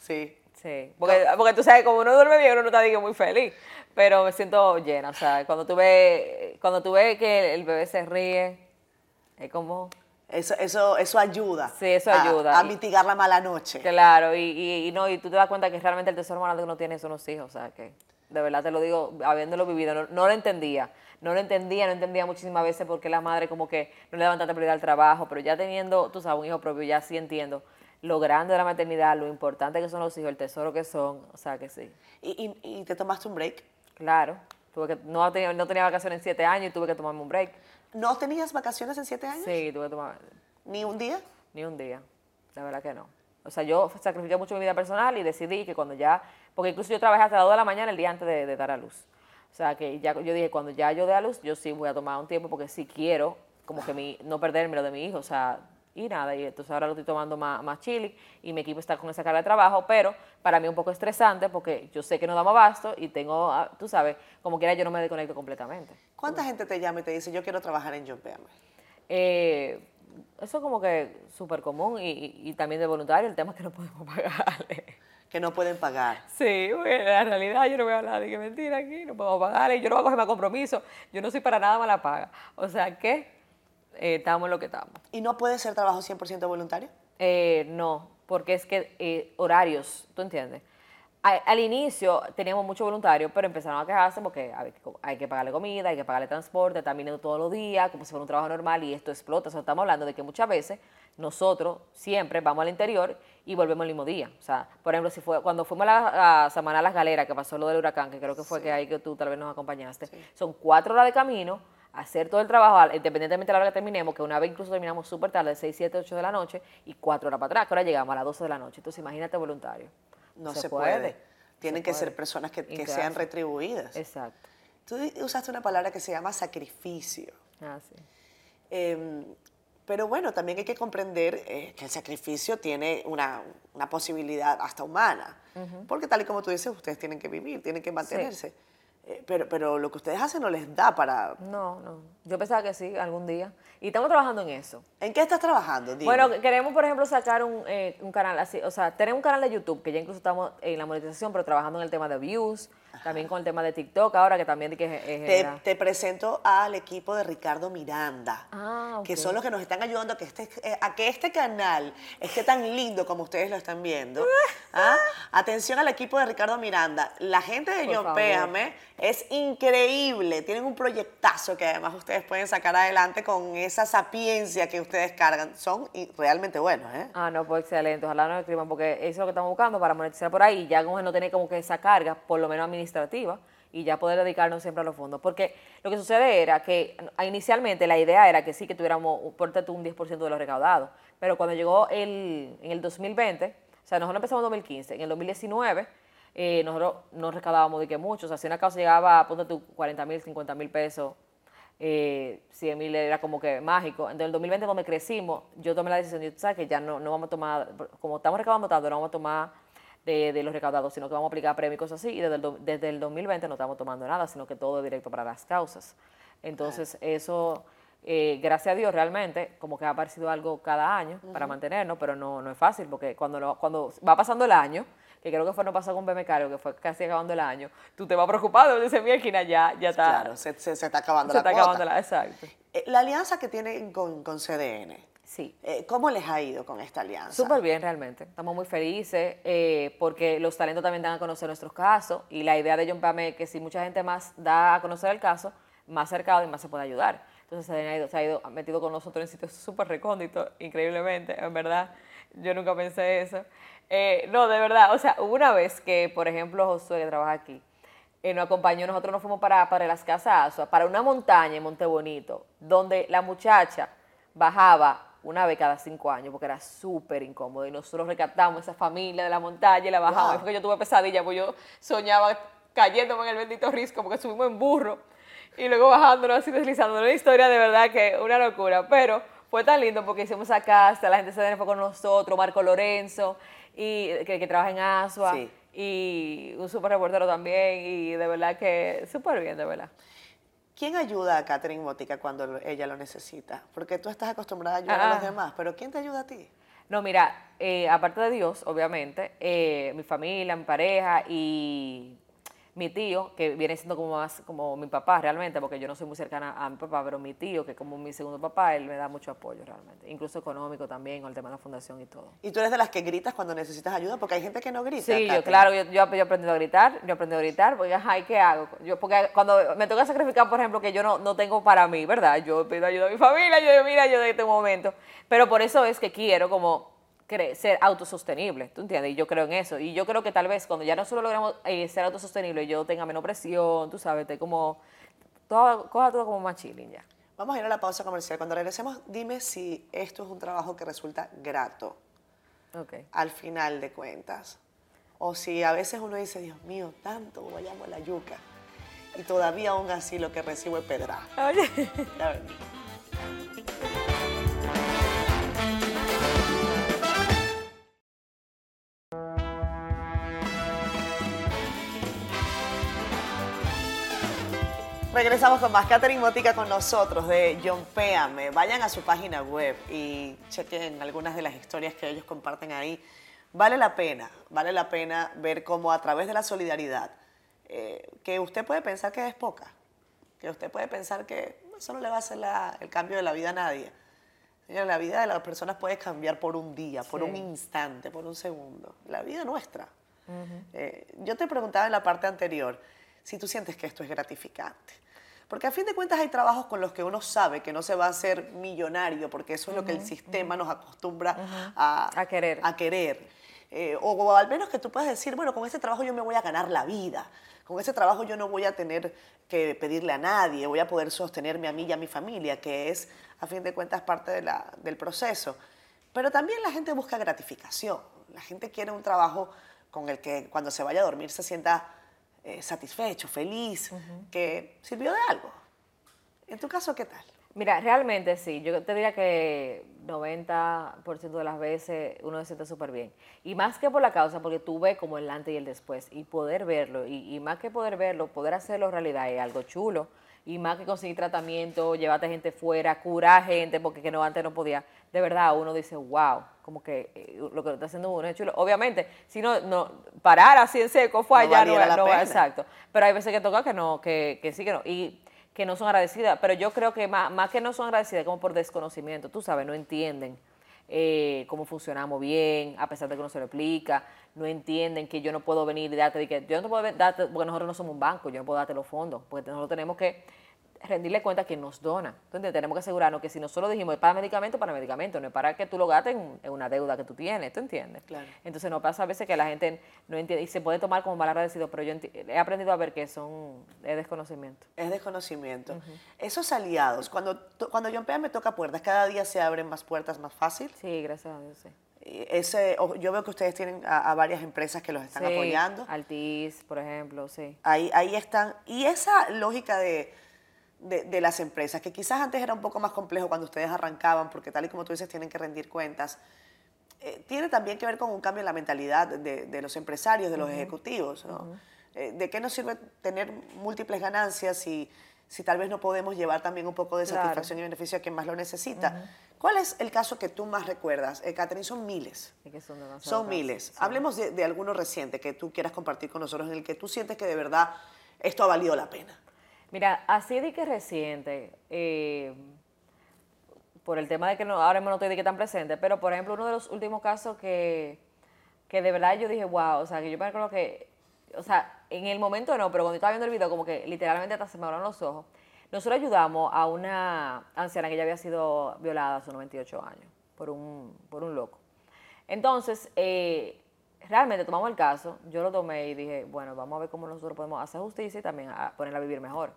[SPEAKER 2] Sí.
[SPEAKER 3] Sí, porque, porque tú sabes, como uno duerme bien, uno no está digo, muy feliz, pero me siento llena. O sea, cuando tú ves, cuando tú ves que el bebé se ríe, es como,
[SPEAKER 2] Eso, eso, eso ayuda.
[SPEAKER 3] Sí, eso
[SPEAKER 2] a-
[SPEAKER 3] ayuda.
[SPEAKER 2] A, mitigar la mala noche.
[SPEAKER 3] Claro, y, y, y no, y tú te das cuenta que realmente el tesoro grande que uno tiene son los hijos, o sea, que de verdad te lo digo, habiéndolo vivido, no, no lo entendía, no lo entendía, no entendía muchísimas veces por qué la madre como que no le daban tanta prioridad al trabajo, pero ya teniendo, tú sabes, un hijo propio, ya sí entiendo lo grande de la maternidad, lo importante que son los hijos, el tesoro que son, o sea, que sí,
[SPEAKER 2] ¿Y, y, y te tomaste un break?
[SPEAKER 3] claro, tuve que, no, tenía, no tenía vacaciones en siete años y tuve que tomarme un break,
[SPEAKER 2] ¿No tenías vacaciones en siete años?
[SPEAKER 3] sí, tuve que tomar,
[SPEAKER 2] ¿Ni un día?
[SPEAKER 3] Ni un día, la verdad que no. O sea, yo sacrifiqué mucho mi vida personal y decidí que cuando ya, porque incluso yo trabajé hasta las 2 de la mañana el día antes de, de dar a luz. O sea, que ya yo dije, cuando ya yo dé a luz, yo sí voy a tomar un tiempo porque sí quiero como que mi, no perderme lo de mi hijo, o sea, y nada, y entonces ahora lo estoy tomando más, más chili y mi equipo está con esa carga de trabajo, pero para mí es un poco estresante porque yo sé que no damos abasto y tengo, ah, tú sabes, como quiera yo no me desconecto completamente.
[SPEAKER 2] ¿Cuánta gente te llama y te dice, yo quiero trabajar en John?
[SPEAKER 3] Eh, eso es como que súper común y, y- y también de voluntario, el tema es que no podemos <laughs> pagarle.
[SPEAKER 2] que no pueden pagar.
[SPEAKER 3] Sí, bueno, la realidad yo no voy a hablar de que mentira aquí, no podemos pagar, y yo no voy a coger más compromiso, yo no soy para nada mala paga. O sea que eh, estamos en lo que estamos.
[SPEAKER 2] ¿Y no puede ser trabajo 100% voluntario?
[SPEAKER 3] Eh, no, porque es que eh, horarios, ¿tú entiendes? A- Al inicio teníamos mucho voluntario, pero empezaron a quejarse porque hay que, hay que pagarle comida, hay que pagarle transporte, están viniendo todos los días, como si fuera un trabajo normal y esto explota. O sea, estamos hablando de que muchas veces nosotros siempre vamos al interior y volvemos el mismo día. O sea, por ejemplo, si fue cuando fuimos a la a Samaná Las Galeras, que pasó lo del huracán, que creo que fue que ahí que tú tal vez nos acompañaste, son cuatro horas de camino, hacer todo el trabajo, independientemente de la hora que terminemos, que una vez incluso terminamos súper tarde, 6, 7, 8 de la noche, y cuatro horas para atrás, que ahora llegamos a las 12 de la noche. Entonces, imagínate voluntario.
[SPEAKER 2] No se, puede. Tienen
[SPEAKER 3] Se
[SPEAKER 2] que
[SPEAKER 3] puede.
[SPEAKER 2] ser personas que, sean retribuidas.
[SPEAKER 3] Exacto.
[SPEAKER 2] Tú usaste una palabra que se llama sacrificio.
[SPEAKER 3] Ah, sí.
[SPEAKER 2] Eh, pero bueno, también hay que comprender eh, que el sacrificio tiene una, una posibilidad hasta humana. Porque tal y como tú dices, ustedes tienen que vivir, tienen que mantenerse. Pero, pero lo que ustedes hacen no les da para...
[SPEAKER 3] No, no. Yo pensaba que sí, algún día. Y estamos trabajando en eso.
[SPEAKER 2] ¿En qué estás trabajando? Dime.
[SPEAKER 3] Bueno, queremos, por ejemplo, sacar un, eh, un canal así, o sea, tener un canal de YouTube, que ya incluso estamos en la monetización, pero trabajando en el tema de views, también con el tema de TikTok ahora, que también que eh,
[SPEAKER 2] Te, presento al equipo de Ricardo Miranda,
[SPEAKER 3] Ah,
[SPEAKER 2] que son los que nos están ayudando a que, este, eh, a que este canal esté tan lindo como ustedes lo están viendo. <laughs> ¿Ah? Atención al equipo de Ricardo Miranda. La gente de
[SPEAKER 3] Por
[SPEAKER 2] John. Péame es increíble. Tienen un proyectazo que además ustedes pueden sacar adelante con esa sapiencia que ustedes cargan. Son realmente buenos, ¿eh?
[SPEAKER 3] Ah, no, pues excelente. Ojalá nos escriban porque eso es lo que estamos buscando para monetizar por ahí ya como no tener como que esa carga, por lo menos administrativa, y ya poder dedicarnos siempre a los fondos. Porque lo que sucede era que inicialmente la idea era que sí que tuviéramos, por tú, un 10% de los recaudados. Pero cuando llegó el, en el 2020, o sea, nosotros empezamos en 2015, en el 2019 eh, nosotros no recaudábamos de que mucho. O sea, si una causa llegaba, ponte tú 40 mil, 50 mil pesos, eh, 100 mil era como que mágico. Entonces, en el 2020, cuando crecimos, yo tomé la decisión, yo, ¿sabes? Que ya no, no vamos a tomar, como estamos recaudando tanto, no vamos a tomar de, de los recaudados, sino que vamos a aplicar premios y cosas así. Y desde el, desde el 2020 no estamos tomando nada, sino que todo es directo para las causas. Entonces, eso, eh, gracias a Dios, realmente, como que ha aparecido algo cada año para mantenernos, pero no, no es fácil, porque cuando, lo- cuando va pasando el año, que creo que fue no pasó con BMK, que fue casi acabando el año, tú te vas preocupado, dices, mi esquina ya, ya está.
[SPEAKER 2] Claro, se, se- se está acabando
[SPEAKER 3] se
[SPEAKER 2] la
[SPEAKER 3] está
[SPEAKER 2] cuota.
[SPEAKER 3] acabando la, exacto.
[SPEAKER 2] Eh, La alianza que tienen con, con CDN,
[SPEAKER 3] Sí.
[SPEAKER 2] eh, ¿cómo les ha ido con esta alianza?
[SPEAKER 3] Súper bien, realmente. Estamos muy felices eh, porque los talentos también dan a conocer nuestros casos y la idea de John Pame es que si mucha gente más da a conocer el caso, más cercano y más se puede ayudar. Entonces se ha ido, se ha ido metido con nosotros en sitios <laughs> súper recónditos, increíblemente, en verdad. Yo nunca pensé eso. Eh, no, de verdad, o sea, hubo una vez que, por ejemplo, Josué, que trabaja aquí, eh, nos acompañó, nosotros nos fuimos para, para las casas para una montaña en Montebonito, donde la muchacha bajaba una vez cada cinco años, porque era súper incómodo, y nosotros rescatamos esa familia de la montaña y la bajamos,
[SPEAKER 2] Wow.
[SPEAKER 3] y fue que yo tuve pesadilla, porque yo soñaba cayéndome en el bendito risco, porque subimos en burro, y luego bajándonos así deslizándonos, una historia de verdad que una locura, pero fue tan lindo porque hicimos esa casa, la gente se fue con nosotros, Marco Lorenzo, y que, que trabaja en Asua,
[SPEAKER 2] Sí.
[SPEAKER 3] y un súper reportero también, y de verdad que súper bien, de verdad.
[SPEAKER 2] ¿Quién ayuda a Catherine Botica cuando ella lo necesita? Porque tú estás acostumbrada a ayudar a los
[SPEAKER 3] Ah.
[SPEAKER 2] demás, pero ¿quién te ayuda a ti?
[SPEAKER 3] No, mira, eh, aparte de Dios, obviamente, eh, mi familia, mi pareja y mi tío, que viene siendo como más como mi papá realmente, porque yo no soy muy cercana a mi papá, pero mi tío, que es como mi segundo papá, él me da mucho apoyo realmente, incluso económico también, con el tema de la fundación y todo.
[SPEAKER 2] Y tú eres de las que gritas cuando necesitas ayuda, porque hay gente que no grita.
[SPEAKER 3] Sí, yo claro, yo, yo, he aprendido a gritar, yo he aprendido a gritar, porque ajá, ¿y qué hago? Yo, porque cuando me toca sacrificar, por ejemplo, que yo no, no tengo para mí, ¿verdad? Yo pido ayuda a mi familia, yo digo, mira, yo de este momento. Pero por eso es que quiero como ser autosostenible, ¿tú entiendes? Y yo creo en eso. Y yo creo que tal vez cuando ya nosotros logramos eh, ser autosostenible, yo tenga menos presión, tú sabes, te como, todo, coja todo como más chilling ya.
[SPEAKER 2] Vamos a ir a la pausa comercial. Cuando regresemos, dime si esto es un trabajo que resulta grato
[SPEAKER 3] Ok.
[SPEAKER 2] al final de cuentas. O si a veces uno dice, Dios mío, tanto vayamos la yuca. Y todavía aún así lo que recibo es pedra. Regresamos con más Catherine Motica con nosotros de John Péame. Vayan a su página web y chequen algunas de las historias que ellos comparten ahí. vale la pena, vale la pena ver cómo a través de la solidaridad, eh, que usted puede pensar que es poca, que usted puede pensar que eso no le va a hacer el cambio de la vida a nadie. la vida de las personas puede cambiar por un día, por un instante, por un segundo. La vida nuestra. Eh, yo te preguntaba en la parte anterior si tú sientes que esto es gratificante. Porque a fin de cuentas hay trabajos con los que uno sabe que no se va a hacer millonario, porque eso es lo que el sistema nos acostumbra a,
[SPEAKER 3] querer.
[SPEAKER 2] A querer. Eh, o, al menos que tú puedas decir, bueno, con este trabajo yo me voy a ganar la vida, con ese trabajo yo no voy a tener que pedirle a nadie, voy a poder sostenerme a mí y a mi familia, que es, a fin de cuentas, parte de la, del proceso. Pero también la gente busca gratificación, la gente quiere un trabajo con el que cuando se vaya a dormir se sienta eh, satisfecho, feliz, que sirvió de algo. En tu caso, ¿qué tal?
[SPEAKER 3] Mira, realmente sí, yo te diría que 90% de las veces uno se siente súper bien. Y más que por la causa, porque tú ves como el antes y el después, y poder verlo, y, más que poder verlo, poder hacerlo realidad es algo chulo. Y más que conseguir tratamiento, llevarte gente fuera, curar gente, porque que no antes no podía. De verdad, uno dice, wow, como que eh, lo que está haciendo uno es chulo. Obviamente, si no, no parar así en seco fue allá, no, no, no exacto. Pero hay veces que toca que no, que, que sí que no. Y que no son agradecidas, pero yo creo que más, más que no son agradecidas, como por desconocimiento, tú sabes, no entienden eh, cómo funcionamos bien, a pesar de que uno se lo explica, no entienden que yo no puedo venir y darte, que yo no puedo darte, porque nosotros no somos un banco, yo no puedo darte los fondos, porque nosotros tenemos que rendirle cuenta a quien nos dona. Entonces tenemos que asegurarnos que si nosotros dijimos es para medicamento, para medicamento, no es para que tú lo gastes en, una deuda que tú tienes, ¿tú entiendes?
[SPEAKER 2] Claro.
[SPEAKER 3] Entonces no pasa a veces que la gente no entiende y se puede tomar como mal agradecido, pero yo he aprendido a ver que son es desconocimiento.
[SPEAKER 2] Es desconocimiento. Esos aliados, cuando, cuando yo me toca puertas, cada día se abren más puertas más fácil.
[SPEAKER 3] Sí, gracias a Dios, sí.
[SPEAKER 2] Ese, yo veo que ustedes tienen a, varias empresas que los están sí, apoyando.
[SPEAKER 3] Altis, por ejemplo, sí.
[SPEAKER 2] Ahí, ahí están. Y esa lógica de de, las empresas, que quizás antes era un poco más complejo cuando ustedes arrancaban, porque tal y como tú dices, tienen que rendir cuentas, eh, tiene también que ver con un cambio en la mentalidad de, los empresarios, de los ejecutivos. Eh, ¿De qué nos sirve tener múltiples ganancias si, si tal vez no podemos llevar también un poco de satisfacción y beneficio a quien más lo necesita? ¿Cuál es el caso que tú más recuerdas? Eh, Catherine, son miles.
[SPEAKER 3] son,
[SPEAKER 2] son miles. Hablemos de, de alguno reciente que tú quieras compartir con nosotros en el que tú sientes que de verdad esto ha valido la pena.
[SPEAKER 3] Mira, así de que reciente, eh, por el tema de que no, ahora mismo no estoy de que tan presente, pero por ejemplo, uno de los últimos casos que, que de verdad yo dije, wow, o sea, que yo me acuerdo que, o sea, en el momento no, pero cuando estaba viendo el video, como que literalmente hasta se me abrieron los ojos. Nosotros ayudamos a una anciana que ya había sido violada a sus 98 años por un, por un loco. Entonces, eh, realmente tomamos el caso, yo lo tomé y dije, bueno, vamos a ver cómo nosotros podemos hacer justicia y también a ponerla a vivir mejor.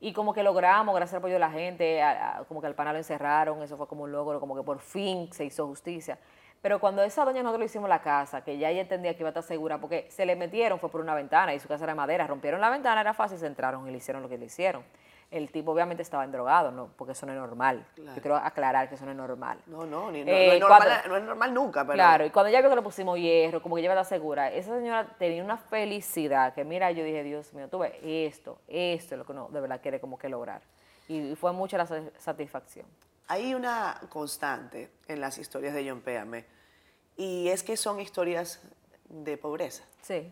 [SPEAKER 3] Y como que logramos, gracias al apoyo de la gente, como que al pana lo encerraron, eso fue como un logro, como que por fin se hizo justicia. Pero cuando esa doña nosotros le hicimos la casa, que ya ella entendía que iba a estar segura, porque se le metieron, fue por una ventana y su casa era de madera, rompieron la ventana, era fácil, se entraron y le hicieron lo que le hicieron el tipo obviamente estaba endrogado, ¿no? porque eso no es normal. Yo quiero aclarar que eso no es normal.
[SPEAKER 2] No, no, ni, no, eh, es normal, no, es normal, nunca. Pero...
[SPEAKER 3] Claro, y cuando ella vio que le pusimos hierro, como que ella estaba segura, esa señora tenía una felicidad que, mira, yo dije, Dios mío, tú ves, esto, esto es lo que uno de verdad quiere como que lograr. Y, fue mucha la satisfacción.
[SPEAKER 2] Hay una constante en las historias de John Péame, y es que son historias de pobreza.
[SPEAKER 3] Sí.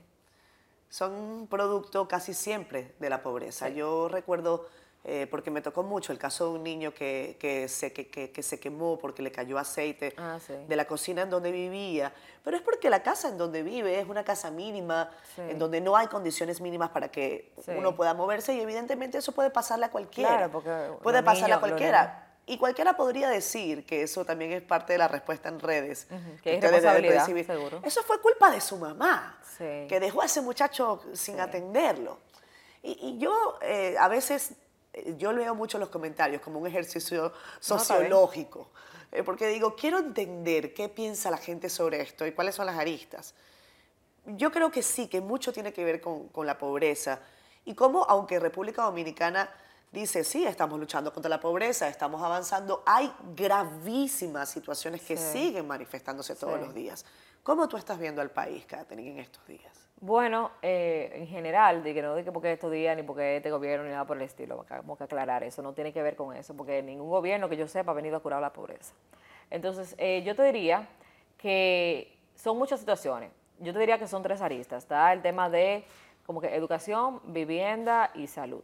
[SPEAKER 2] Son un producto casi siempre de la pobreza. Yo recuerdo eh, porque me tocó mucho el caso de un niño que, que, se, que, que se, quemó porque le cayó aceite
[SPEAKER 3] ah,
[SPEAKER 2] de la cocina en donde vivía, pero es porque la casa en donde vive es una casa mínima, en donde no hay condiciones mínimas para que uno pueda moverse y evidentemente eso puede pasarle a cualquiera.
[SPEAKER 3] Claro, porque
[SPEAKER 2] puede pasarle a cualquiera. Y cualquiera podría decir que eso también es parte de la respuesta en redes.
[SPEAKER 3] Que es responsabilidad, seguro.
[SPEAKER 2] Eso fue culpa de su mamá, que dejó a ese muchacho sin atenderlo. Y, y yo eh, a veces yo leo mucho los comentarios como un ejercicio sociológico, eh, porque digo, quiero entender qué piensa la gente sobre esto y cuáles son las aristas. Yo creo que sí, que mucho tiene que ver con, la pobreza y cómo, aunque República Dominicana dice, sí, estamos luchando contra la pobreza, estamos avanzando, hay gravísimas situaciones que siguen manifestándose todos los días. ¿Cómo tú estás viendo al país, Katherine, en estos días?
[SPEAKER 3] Bueno, eh, en general, de que no que porque estos días ni porque este gobierno ni nada por el estilo, tenemos que aclarar eso, no tiene que ver con eso, porque ningún gobierno que yo sepa ha venido a curar la pobreza. Entonces, eh, yo te diría que son muchas situaciones. Yo te diría que son tres aristas. Está el tema de como que educación, vivienda y salud.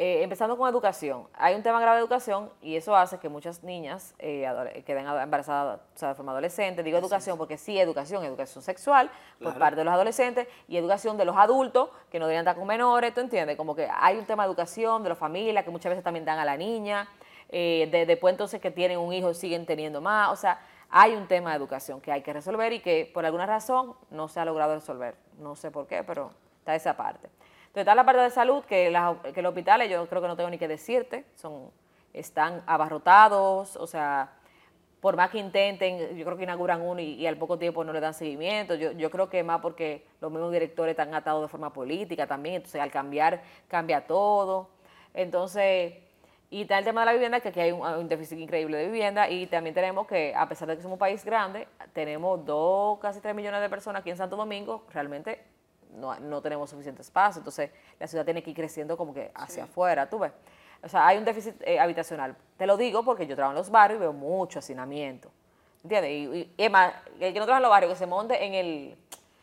[SPEAKER 3] Eh, empezando con educación, hay un tema grave de educación y eso hace que muchas niñas eh, queden embarazadas o sea, de forma adolescente. Digo educación porque sí, educación, educación sexual por parte de los adolescentes y educación de los adultos que no deberían estar con menores, ¿tú entiendes? Como que hay un tema de educación de las familias que muchas veces también dan a la niña, eh, de, después entonces que tienen un hijo siguen teniendo más, o sea, hay un tema de educación que hay que resolver y que por alguna razón no se ha logrado resolver. No sé por qué, pero está esa parte. Entonces está la parte de salud, que, que los hospitales, yo creo que no tengo ni que decirte, son, están abarrotados, o sea, por más que intenten, yo creo que inauguran uno y, al poco tiempo no le dan seguimiento. Yo, yo creo que más porque los mismos directores están atados de forma política también, entonces al cambiar, cambia todo. Entonces, y está el tema de la vivienda, que aquí hay un, déficit increíble de vivienda y también tenemos que, a pesar de que somos un país grande, tenemos dos, casi tres millones de personas aquí en Santo Domingo, realmente no, tenemos suficiente espacio, entonces la ciudad tiene que ir creciendo como que hacia afuera, tú ves. O sea, hay un déficit eh, habitacional. Te lo digo porque yo trabajo en los barrios y veo mucho hacinamiento. ¿Entiendes? Y, es más, el que no trabaja en los barrios, que se monte en el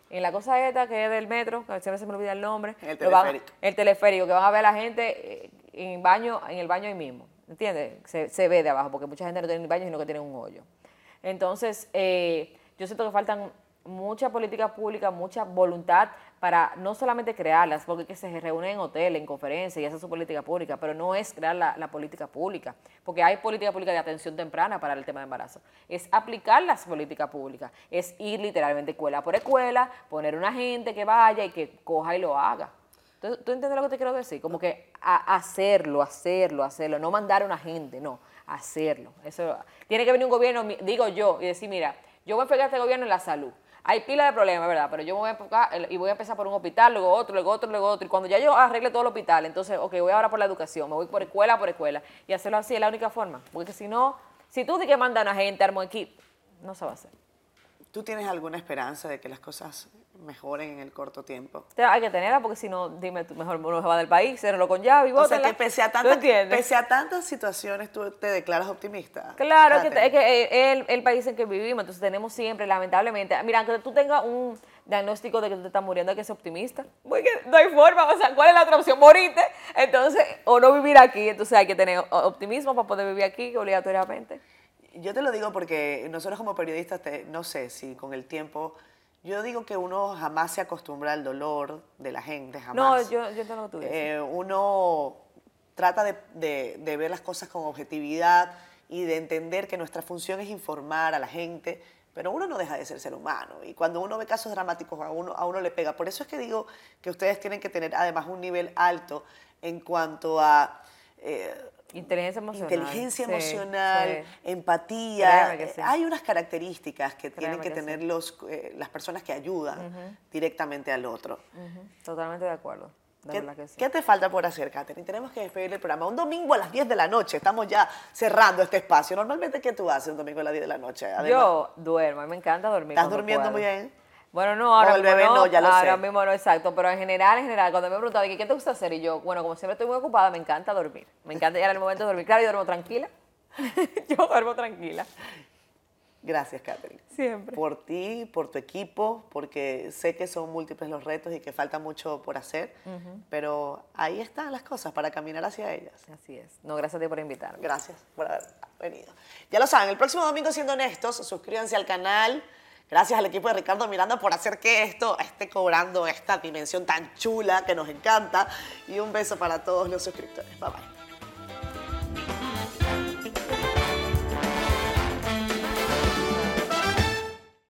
[SPEAKER 3] en la cosa esta que es del metro, que siempre se me olvida el nombre.
[SPEAKER 2] El teleférico.
[SPEAKER 3] el teleférico, que van a ver a la gente eh, en, baño, en el baño ahí mismo. ¿Entiendes? Se, ve de abajo, porque mucha gente no tiene baño, sino que tiene un hoyo. Entonces, eh, yo siento que faltan mucha política pública, mucha voluntad para no solamente crearlas, porque que se reúnen en hoteles, en conferencias y hacen su política pública, pero no es crear la, política pública, porque hay política pública de atención temprana para el tema de embarazo. Es aplicar las políticas públicas, es ir literalmente escuela por escuela, poner una gente que vaya y que coja y lo haga. ¿Tú, entiendes lo que te quiero decir? Como que hacerlo, hacerlo, hacerlo, no mandar a una gente, no, hacerlo. Eso tiene que venir un gobierno, digo yo, y decir, mira, yo voy a enfocar a este gobierno en la salud hay pila de problemas, ¿verdad? Pero yo me voy a enfocar y voy a empezar por un hospital, luego otro, luego otro, luego otro. Y cuando ya yo arregle todo el hospital, entonces, ok, voy ahora por la educación, me voy por escuela por escuela. Y hacerlo así es la única forma. Porque si no, si tú di que mandan a gente, armo equipo, no se va a hacer.
[SPEAKER 2] ¿Tú tienes alguna esperanza de que las cosas mejoren en el corto tiempo?
[SPEAKER 3] hay que tenerla porque si no, dime, tú mejor no se va del país, cérralo con llave y
[SPEAKER 2] O sea que pese a, tantas, pese a tantas situaciones tú te declaras optimista.
[SPEAKER 3] Claro, que, es que es el, país en que vivimos, entonces tenemos siempre, lamentablemente, mira, aunque tú tengas un diagnóstico de que tú te estás muriendo, hay que ser optimista. Porque no hay forma, o sea, ¿cuál es la otra opción? Morirte, entonces, o no vivir aquí, entonces hay que tener optimismo para poder vivir aquí obligatoriamente.
[SPEAKER 2] Yo te lo digo porque nosotros como periodistas, no sé si con el tiempo, yo digo que uno jamás se acostumbra al dolor de la gente, jamás.
[SPEAKER 3] No, yo, yo te lo
[SPEAKER 2] eh, Uno trata de, de, ver las cosas con objetividad y de entender que nuestra función es informar a la gente, pero uno no deja de ser ser humano. Y cuando uno ve casos dramáticos, a uno, a uno le pega. Por eso es que digo que ustedes tienen que tener además un nivel alto en cuanto a...
[SPEAKER 3] Eh, Inteligencia emocional.
[SPEAKER 2] Inteligencia emocional, empatía. Hay unas características que tienen que, tener los, eh, las personas que ayudan directamente al otro.
[SPEAKER 3] Totalmente de acuerdo.
[SPEAKER 2] ¿Qué, te falta por hacer, Katherine? Tenemos que despedir el programa. Un domingo a las 10 de la noche. Estamos ya cerrando este espacio. Normalmente, ¿qué tú haces un domingo a las 10 de la noche?
[SPEAKER 3] Yo duermo. Me encanta dormir.
[SPEAKER 2] ¿Estás durmiendo muy bien?
[SPEAKER 3] Bueno, no, ahora
[SPEAKER 2] el bebé no, ya lo
[SPEAKER 3] ahora mismo no, exacto, pero en general, en general, cuando me preguntan ¿qué te gusta hacer? Y yo, bueno, como siempre estoy muy ocupada, me encanta dormir. Me encanta llegar al momento de dormir. Claro, yo duermo tranquila. <laughs> yo duermo tranquila.
[SPEAKER 2] Gracias, Catherine.
[SPEAKER 3] Siempre.
[SPEAKER 2] Por ti, por tu equipo, porque sé que son múltiples los retos y que falta mucho por hacer, pero ahí están las cosas para caminar hacia ellas.
[SPEAKER 3] Así es. No, gracias a ti por invitarme.
[SPEAKER 2] Gracias por haber venido. Ya lo saben, el próximo domingo, siendo honestos, suscríbanse al canal. Gracias al equipo de Ricardo Miranda por hacer que esto esté cobrando esta dimensión tan chula que nos encanta. Y un beso para todos los suscriptores. Bye bye.